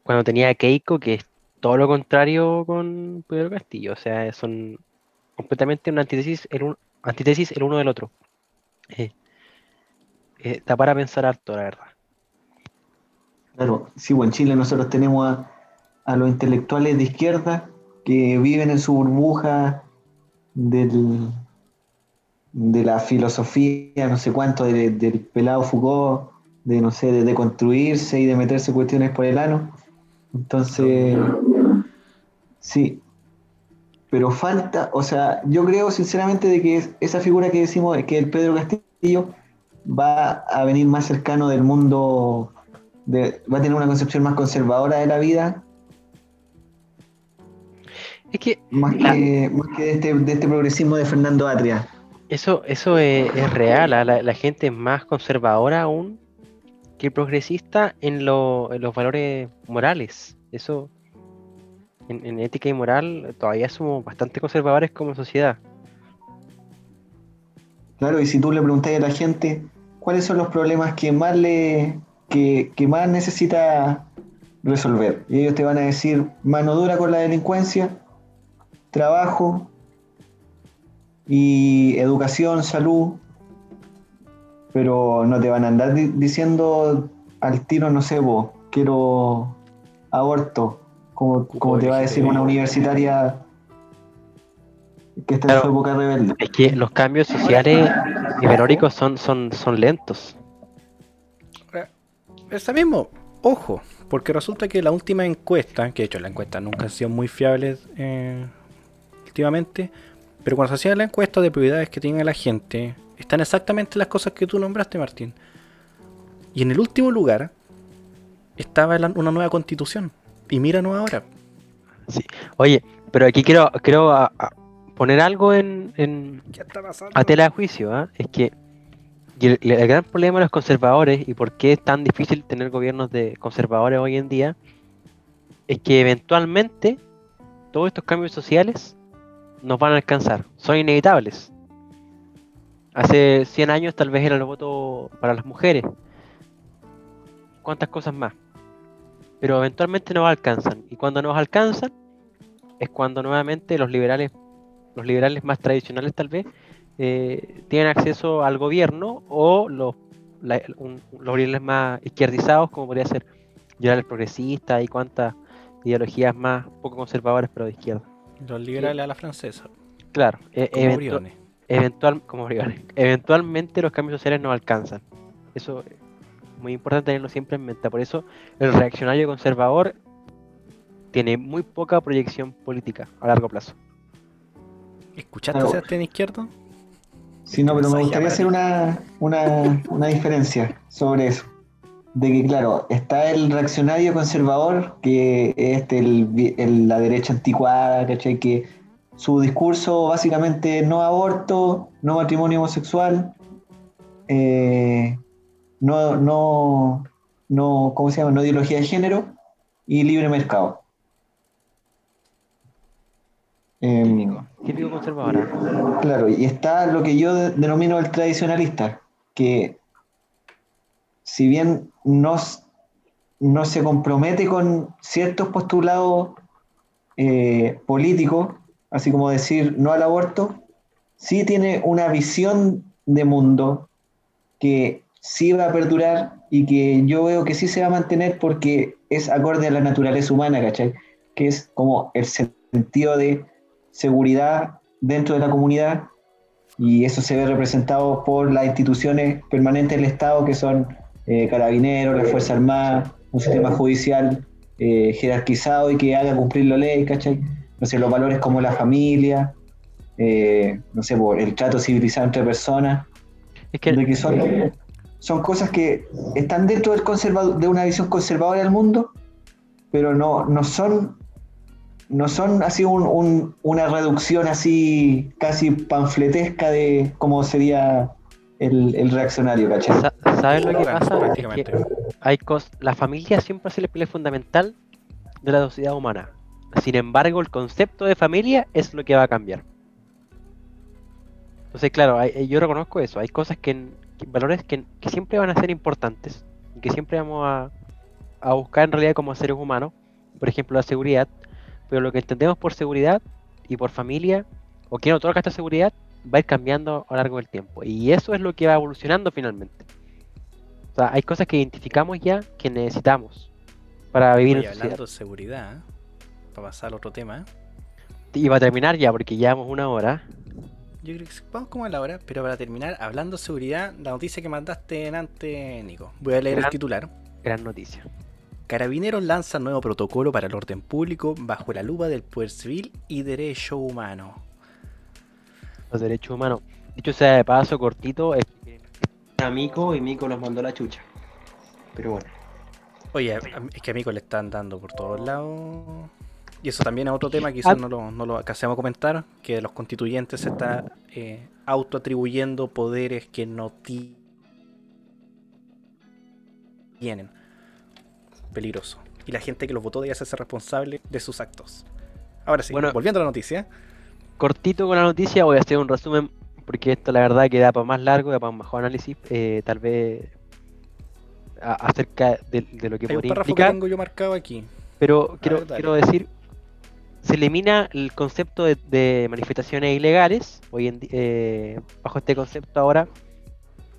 cuando tenía a Keiko, que es todo lo contrario con Pedro Castillo. O sea, son completamente una antítesis el, antítesis el uno del otro. Eh, eh, está para pensar harto, la verdad. Claro, sí, bueno, en Chile nosotros tenemos a, a los intelectuales de izquierda que viven en su burbuja del, de la filosofía, no sé cuánto, del pelado Foucault, de no sé, de, construirse y de meterse cuestiones por el ano. Entonces, sí. Pero falta, o sea, yo creo sinceramente de que esa figura que decimos, que el Pedro Castillo va a venir más cercano del mundo, de, va a tener una concepción más conservadora de la vida. Es que, más que, más que de, este, de este progresismo de Fernando Atria. Eso, eso es, real, ¿ah? la, gente es más conservadora aún que progresista en, los valores morales. Eso, en, ética y moral, todavía somos bastante conservadores como sociedad. Claro, y si tú le preguntas a la gente cuáles son los problemas que más le que, que más necesita resolver, y ellos te van a decir mano dura con la delincuencia, trabajo, y educación, salud, pero no te van a andar diciendo al tiro, no sé, vos, quiero aborto, como, como te va a decir una universitaria que está en su época rebelde. Es que los cambios sociales y son, son, son lentos. Esa mismo, ojo, porque resulta que la última encuesta, que de hecho las encuestas nunca han sido muy fiables eh, últimamente, Pero cuando se hacía la encuesta de prioridades que tiene la gente, están exactamente las cosas que tú nombraste, Martín. Y en el último lugar estaba la- una nueva constitución. Y míranos ahora. Oye, pero aquí quiero, quiero a- a poner algo en, en- a tela de juicio. ¿ah? Es que el gran problema de los conservadores y por qué es tan difícil tener gobiernos de conservadores hoy en día es que eventualmente todos estos cambios sociales nos van a alcanzar, son inevitables. Hace 100 años tal vez era el voto para las mujeres. ¿Cuántas cosas más? Pero eventualmente nos alcanzan. Y cuando nos alcanzan es cuando nuevamente los liberales, los liberales más tradicionales tal vez, eh, tienen acceso al gobierno o los, la- un- los liberales más izquierdizados, como podría ser liberales progresistas y cuantas ideologías más poco conservadoras pero de izquierda. Los liberales a la francesa. Claro, e- Como eventu- Briones. eventual, como Briones, eventualmente los cambios sociales nos alcanzan. Eso es muy importante tenerlo siempre en mente. Por eso el reaccionario conservador tiene muy poca proyección política a largo plazo. ¿Escuchaste Claro. Sebastián Izquierdo? Sí, no, pero me gustaría hacer una, una, una diferencia sobre eso. De que, claro, está el reaccionario conservador, que es este, el, la derecha anticuada, ¿cachai? Que su discurso básicamente no aborto, no matrimonio homosexual, eh, no, no, no, ¿cómo se llama? No ideología de género y libre mercado. Em, Típico, conservador. Claro, y está lo que yo de- denomino el tradicionalista, que si bien no, no se compromete con ciertos postulados eh, políticos, así como decir no al aborto, sí tiene una visión de mundo que sí va a perdurar y que yo veo que sí se va a mantener porque es acorde a la naturaleza humana, ¿cachai? Que es como el sentido de seguridad dentro de la comunidad y eso se ve representado por las instituciones permanentes del Estado que son eh, carabineros, la Fuerza Armada, un sistema judicial eh, jerarquizado y que haga cumplir la ley, ¿cachai? No sé, los valores como la familia, eh, no sé, por el trato civilizado entre personas, Es que son, son cosas que están dentro del conservado- de una visión conservadora del mundo, pero no, no son no son así un- un- una reducción así casi panfletesca de cómo sería el, el reaccionario, ¿cachai? sa- ¿sabes lo que pasa? Es que hay cos la familia siempre ha sido el pilar fundamental de la sociedad humana. Sin embargo, el concepto de familia es lo que va a cambiar. Entonces, claro, hay- eh, yo reconozco eso. Hay cosas que, en- que- valores que, que siempre van a ser importantes y que siempre vamos a, a buscar en realidad como seres humanos. Por ejemplo, la seguridad. Pero lo que entendemos por seguridad y por familia, o quien otorga esta seguridad, va a ir cambiando a lo largo del tiempo. Y eso es lo que va evolucionando finalmente. O sea, hay cosas que identificamos ya que necesitamos para vivir Oye, en sociedad. hablando de seguridad, para pasar al otro tema. Y va a terminar ya porque llevamos una hora. yo creo que vamos como a la hora, pero para terminar, hablando de seguridad, la noticia que mandaste en antes, Nico. Voy a leer el titular. Gran noticia. Carabineros lanza nuevo protocolo para el orden público bajo la lupa del poder civil y derecho humano. Los derechos humanos. Dicho sea de paso, cortito, es que a Mico y Mico los mandó la chucha. Pero bueno. Oye, es que a Mico le están dando por todos lados. Y eso también es otro tema que quizás Ah. no lo, no lo alcancemos a comentar, que los constituyentes se están eh, autoatribuyendo poderes que no ti- tienen. Peligroso. Y la gente que los votó debe hacerse responsable de sus actos. Ahora sí, Bueno. volviendo a la noticia. Cortito con la noticia, voy a hacer un resumen porque esto la verdad que da para más largo, da para un mejor análisis, eh, tal vez a- acerca de, de lo que Hay un podría que implicar. tengo yo marcado aquí. Pero quiero, ver, dale. quiero decir, se elimina el concepto de, de manifestaciones ilegales. Hoy en eh, bajo este concepto ahora,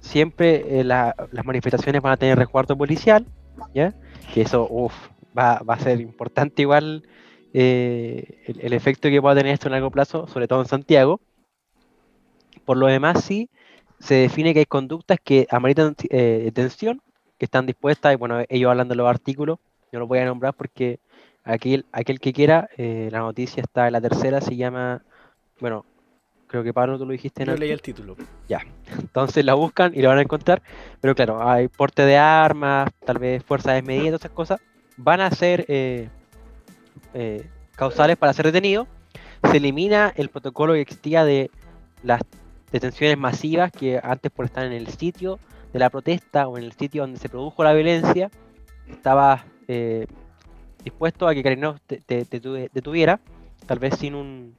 siempre eh, la- las manifestaciones van a tener resguardo policial, ¿ya? Que eso, uf, va, va a ser importante igual eh, el, el efecto que pueda tener esto en largo plazo, sobre todo en Santiago. Por lo demás, sí, se define que hay conductas que ameritan eh, detención, que están dispuestas, y bueno, ellos hablan de los artículos, yo los voy a nombrar porque aquel, aquel que quiera, eh, la noticia está en la tercera, se llama, bueno, creo que Pablo tú lo dijiste en Yo leí el título. Ya, entonces la buscan y la van a encontrar, pero claro, hay porte de armas, tal vez fuerza desmedida, todas esas cosas, van a ser eh, eh, causales para ser detenidos. Se elimina el protocolo que existía de las detenciones masivas que antes por estar en el sitio de la protesta o en el sitio donde se produjo la violencia, estaba eh, dispuesto a que Carabineros te, detuviera, tal vez sin un,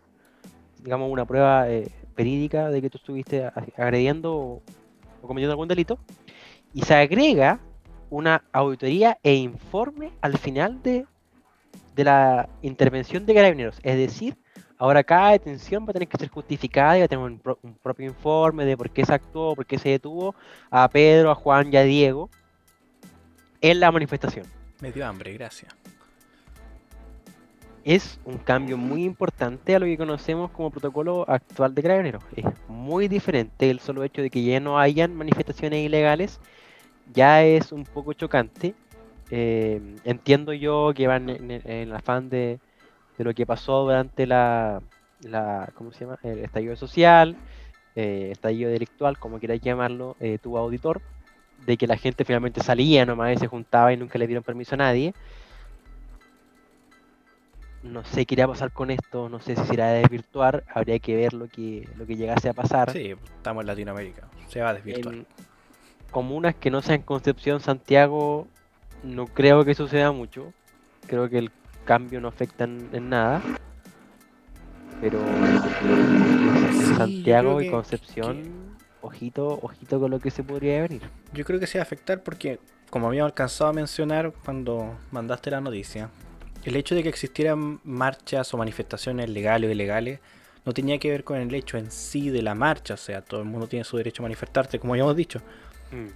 digamos, una prueba eh, de que tú estuviste agrediendo o cometiendo algún delito, y se agrega una auditoría e informe al final de, de la intervención de carabineros. Es decir, ahora cada detención va a tener que ser justificada y va a tener un, pro- un propio informe de por qué se actuó, por qué se detuvo a Pedro, a Juan y a Diego en la manifestación. Me dio hambre, gracias. es un cambio muy importante a lo que conocemos como protocolo actual de carabineros. Es muy diferente el solo hecho de que ya no hayan manifestaciones ilegales, ya es un poco chocante. Eh, entiendo yo que van en, el afán de, de lo que pasó durante la, la ¿cómo se llama? El estallido social, eh, estallido delictual, como quieras llamarlo, eh, tu auditor, de que la gente finalmente salía nomás y se juntaba y nunca le dieron permiso a nadie no sé qué irá a pasar con esto, no sé si se irá a desvirtuar, habría que ver lo que, lo que llegase a pasar. Sí, estamos en Latinoamérica. Se va a desvirtuar. En comunas que no sean Concepción, Santiago, no creo que suceda mucho. Creo que el cambio no afecta en, en nada. Pero Sí, Santiago y que- Concepción, ojito, ojito con lo que se podría venir. Yo creo que se va a afectar porque, como habíamos alcanzado a mencionar cuando mandaste la noticia, el hecho de que existieran marchas o manifestaciones legales o ilegales no tenía que ver con el hecho en sí de la marcha, o sea, todo el mundo tiene su derecho a manifestarse, como habíamos dicho.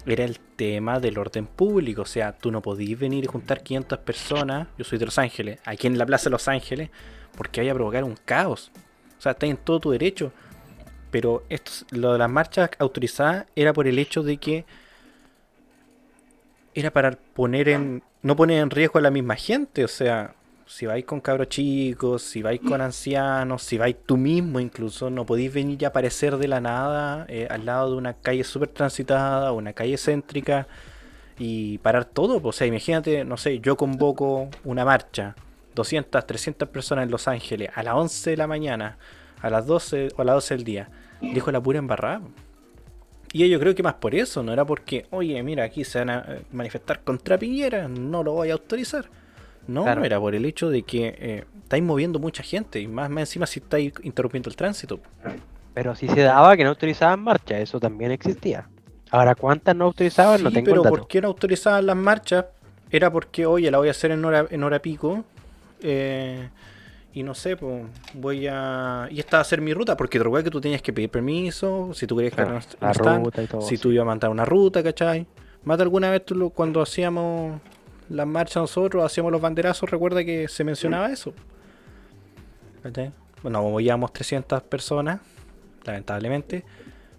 Era el tema del orden público, o sea, tú no podías venir y juntar 500 personas, yo soy de Los Ángeles, aquí en la Plaza de Los Ángeles, porque vaya a provocar un caos. O sea, está en todo tu derecho. Pero esto, lo de las marchas autorizadas era por el hecho de que era para poner en no poner en riesgo a la misma gente, o sea, si vais con cabros chicos, si vais con ancianos, si vais tú mismo incluso, no podéis venir y aparecer de la nada eh, al lado de una calle súper transitada, una calle céntrica y parar todo. O sea, imagínate, no sé, yo convoco una marcha, 200, 300 personas en Los Ángeles a las 11 de la mañana, a las 12 o a las 12 del día. Dijo la pura embarrada. Y yo creo que más por eso, no era porque, oye, mira, aquí se van a eh, manifestar contra Piñera, no lo voy a autorizar. No, Claro. era por el hecho de que eh, estáis moviendo mucha gente y más, más encima si estáis interrumpiendo el tránsito. Pero si se daba que no autorizaban marcha, eso también existía. Ahora, ¿cuántas no autorizaban? no Sí, tengo pero. ¿por qué no autorizaban las marchas? Era porque, oye, la voy a hacer en hora, en hora pico. eh, y no sé, pues voy a. Y esta va a ser mi ruta, porque te recuerda que tú tenías que pedir permiso. Si tú querías que Claro, no- no la están, ruta y todo. si sí. tú ibas a mandar una ruta, ¿cachai? Más de alguna vez tú lo- cuando hacíamos las marchas nosotros, hacíamos los banderazos, recuerda que se mencionaba eso. ¿Cachai? Bueno, movíamos 300 personas, lamentablemente,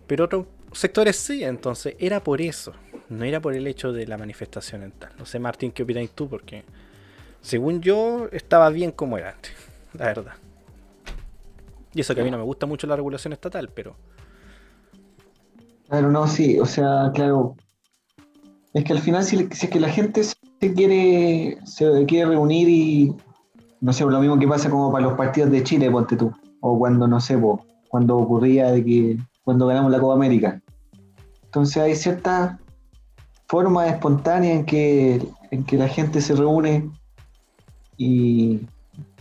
pero otros sectores sí, entonces era por eso, no era por el hecho de la manifestación en tal. No sé, Martín, ¿qué opináis tú? Porque según yo estaba bien como era antes, la verdad. Y eso que a mí no me gusta mucho la regulación estatal, pero Claro, no, sí, o sea, claro. Es que al final, si, si es que la gente se quiere, se quiere reunir y, no sé, lo mismo que pasa como para los partidos de Chile, ponte tú, o cuando, no sé, cuando ocurría de que, cuando ganamos la Copa América. Entonces hay ciertas formas espontáneas en que, en que la gente se reúne y,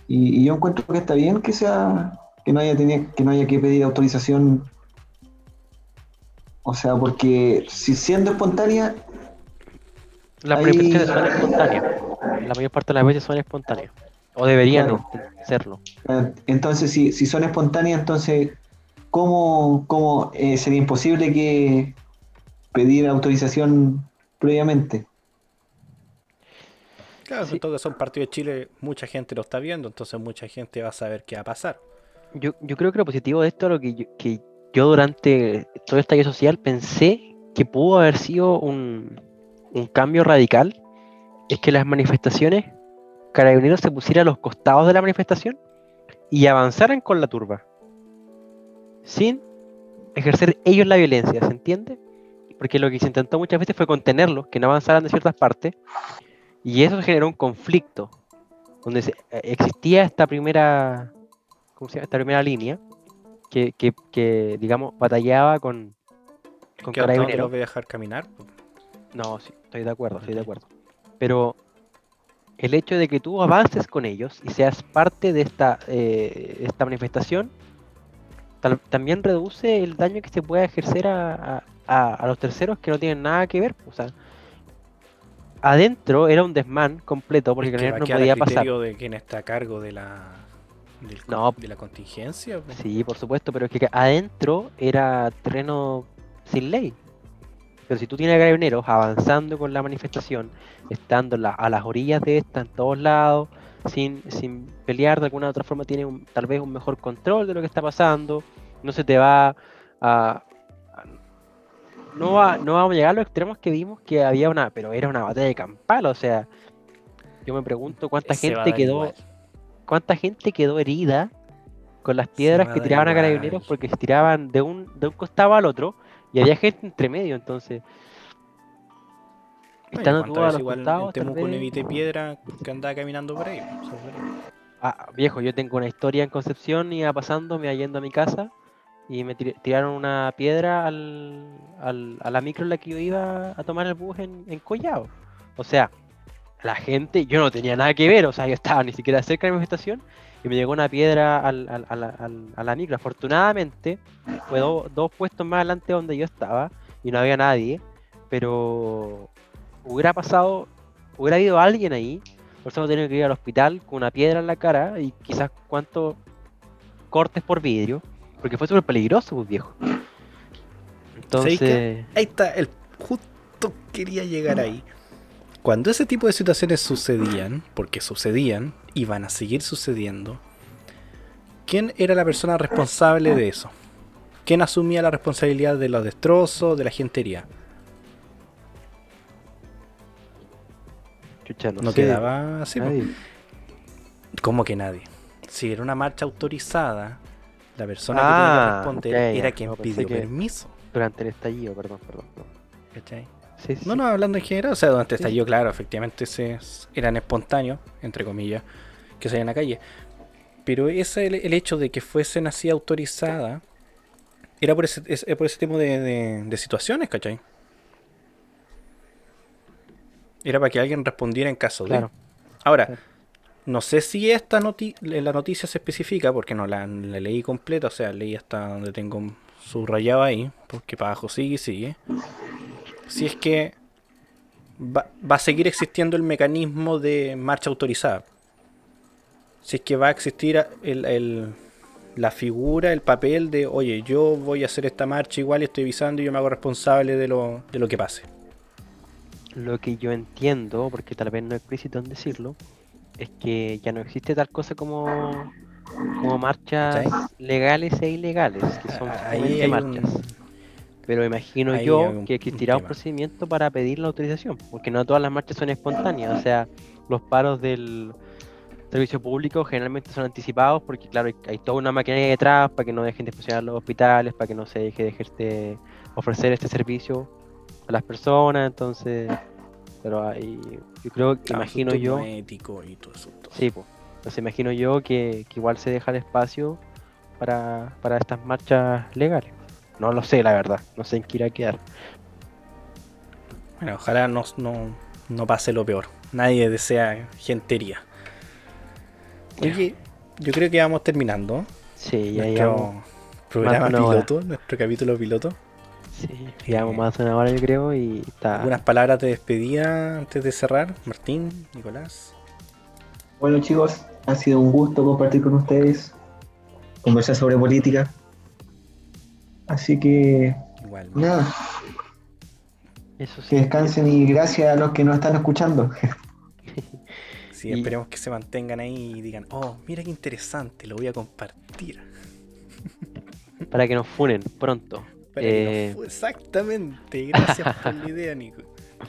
y- y yo encuentro que está bien que sea, que no haya, que no haya que pedir autorización o sea, porque si siendo espontánea, Las manifestaciones son espontáneas. La mayor parte de las veces son espontáneas. O deberían Claro. serlo. entonces si, si son espontáneas, entonces, ¿cómo, cómo eh, sería imposible que pedir autorización previamente? claro, Sí. sobre todo que son partidos de Chile, mucha gente lo está viendo, entonces mucha gente va a saber qué va a pasar. Yo, yo creo que lo positivo de esto es lo que yo, que yo durante todo este año social pensé que pudo haber sido un, un cambio radical. Es que las manifestaciones, carabineros se pusieran a los costados de la manifestación y avanzaran con la turba. sin ejercer ellos la violencia, ¿se entiende? Porque lo que se intentó muchas veces fue contenerlos, que no avanzaran de ciertas partes, y eso generó un conflicto, donde se- eh, existía esta primera, ¿cómo se llama? Esta primera línea, que, que- que, digamos, batallaba con, con ¿Qué hasta dónde carabineros. los voy a dejar caminar? No, sí, estoy de acuerdo, estoy de acuerdo. Pero el hecho de que tú avances con ellos y seas parte de esta, eh, esta manifestación, tal- también reduce el daño que se puede ejercer a, a- los terceros que no tienen nada que ver. O sea, adentro era un desmán completo porque Es que no podía pasar. de quién está a cargo de la, del No. de la contingencia. pues. Sí, por supuesto, pero es que adentro era terreno sin ley. Pero si tú tienes carabineros avanzando con la manifestación, estando la- a las orillas de esta, en todos lados, sin, sin pelear de alguna u otra forma, tiene un- tal vez un mejor control de lo que está pasando, no se te va a... a- no, va, no vamos a llegar a los extremos que vimos que había una... Pero era una batalla de campal, o sea... Yo me pregunto cuánta Se a gente quedó igual. cuánta gente quedó herida con las piedras a que tiraban a carabineros porque se tiraban de un, de un costado al otro y había gente entre medio, entonces. Bueno, Estando ¿cuántas tú a los igual costados, en Temuco vez- piedra que andaba caminando por ahí. Ah, viejo, yo tengo una historia en Concepción, iba pasando, me iba yendo a mi casa y me tir- tiraron una piedra al, al- a la micro en la que yo iba a tomar el bus en, en Collao. O sea, la gente, yo no tenía nada que ver, o sea, yo estaba ni siquiera cerca de mi estación y me llegó una piedra al- al- a, la, al- a la micro. Afortunadamente, fue do- dos puestos más adelante donde yo estaba y no había nadie, pero hubiera pasado, hubiera habido alguien ahí, por eso tenía que ir al hospital con una piedra en la cara y quizás cuántos cortes por vidrio, porque fue súper peligroso, pues viejo. Entonces, Ahí está, el justo quería llegar ahí. Cuando ese tipo de situaciones sucedían, porque sucedían y van a seguir sucediendo, ¿quién era la persona responsable de eso? ¿Quién asumía la responsabilidad de los destrozos, de la gentería? chucha, no, No sé, quedaba así. ¿Cómo que nadie? Si era una marcha autorizada, la persona Ah, que tenía que responder ok, era quien No, pidió que- permiso. Durante el estallido, perdón, perdón. perdón. ¿cachai? Sí, sí, No, no, hablando en general, o sea, durante Sí. estallido, claro, efectivamente se, eran espontáneos, entre comillas, que salían a la calle. Pero ese el, el hecho de que fuesen así autorizadas era por ese, es- por ese tipo de, de- de situaciones, ¿cachai? Era para que alguien respondiera en caso de. Claro. Ahora, Claro. no sé si esta noti la noticia se especifica, porque no la, la leí completa, o sea, leí hasta donde tengo subrayado ahí, porque para abajo sigue y sigue. Si es que va, va a seguir existiendo el mecanismo de marcha autorizada. Si es que va a existir el, el- la figura, el papel de, oye, yo voy a hacer esta marcha igual y estoy avisando y yo me hago responsable de lo, de lo que pase. Lo que yo entiendo, porque tal vez no es explícito en decirlo, es que ya no existe tal cosa como, como marchas legales e ilegales, que son Ah, Ahí hay marchas. un- Pero imagino ahí hay yo un- que un existirá un tema. procedimiento para pedir la autorización, porque no todas las marchas son espontáneas, o sea, los paros del servicio público generalmente son anticipados porque claro, hay, hay toda una maquinaria detrás para que no dejen de funcionar los hospitales, para que no se deje de ofrecer este servicio a las personas, entonces, pero ahí, yo creo, que imagino yo, ético y todo eso. todo. sí, pues, entonces imagino yo que, que igual se deja el espacio para, para estas marchas legales. No lo sé, la verdad, no sé en qué irá a quedar. Bueno, ojalá no, no, no pase lo peor. Nadie desea gentería. Oye, yo creo que vamos terminando Sí, ya nuestro programa piloto, nuestro capítulo piloto. sí, llevamos más de una hora yo creo y está... Algunas palabras de despedida antes de cerrar. Martín, Nicolás. Bueno chicos, ha sido un gusto compartir con ustedes, conversar sobre política. Así que Igual. nada, Eso sí. que descansen y gracias a los que nos están escuchando. Sí, Y- esperemos que se mantengan ahí y digan, oh, mira qué interesante, lo voy a compartir. Para que nos funen pronto. Para que Eh, nos fu- Exactamente, gracias por la idea, Nico.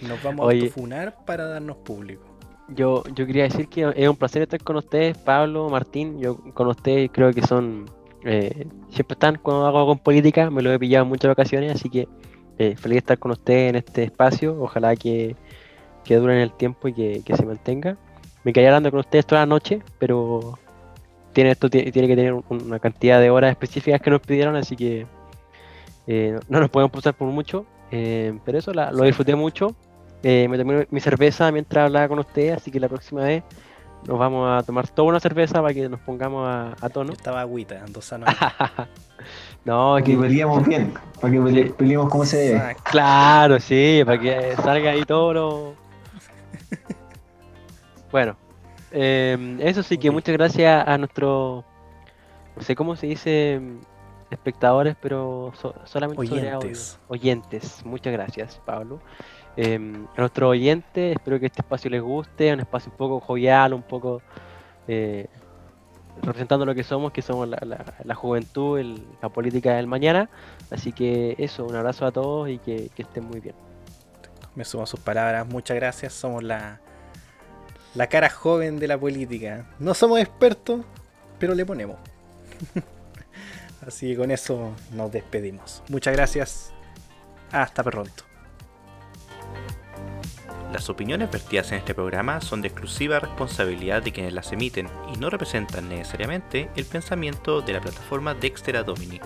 Nos vamos Oye. a autofunar para darnos público. Yo, yo quería decir que es un placer estar con ustedes, Pablo, Martín. Yo con ustedes creo que son eh, siempre están cuando hago con política, me lo he pillado en muchas ocasiones, así que eh, feliz de estar con ustedes en este espacio. Ojalá que, que dure en el tiempo y que, que se mantenga. Me quedé hablando con ustedes toda la noche, pero tiene esto tiene, tiene que tener un- una cantidad de horas específicas que nos pidieron, así que eh, no nos podemos pasar por mucho. eh, pero eso la- lo disfruté mucho. Me tomé mi cerveza mientras hablaba con ustedes, así que la próxima vez nos vamos a tomar toda una cerveza para que nos pongamos a, a tono. Yo estaba agüita, dos sanos. no, Para que peleemos bien, para que pele- peleemos como se debe. Claro, sí, para que salga ahí todo lo... Bueno, eh, eso sí que muchas gracias a nuestros, no sé cómo se dice, espectadores, pero so- solamente sobre audio. Oyentes. Oyentes, muchas gracias, Pablo. Eh, a nuestros oyentes, espero que este espacio les guste, un espacio un poco jovial, un poco eh, representando lo que somos, que somos la, juventud, la política del mañana. Así que eso, un abrazo a todos y que, que estén muy bien. Me sumo a sus palabras, muchas gracias. Somos la, la cara joven de la política. No somos expertos, pero le ponemos. Así que con eso nos despedimos. Muchas gracias. Hasta pronto. Las opiniones vertidas en este programa son de exclusiva responsabilidad de quienes las emiten y no representan necesariamente el pensamiento de la plataforma Dexter Domini.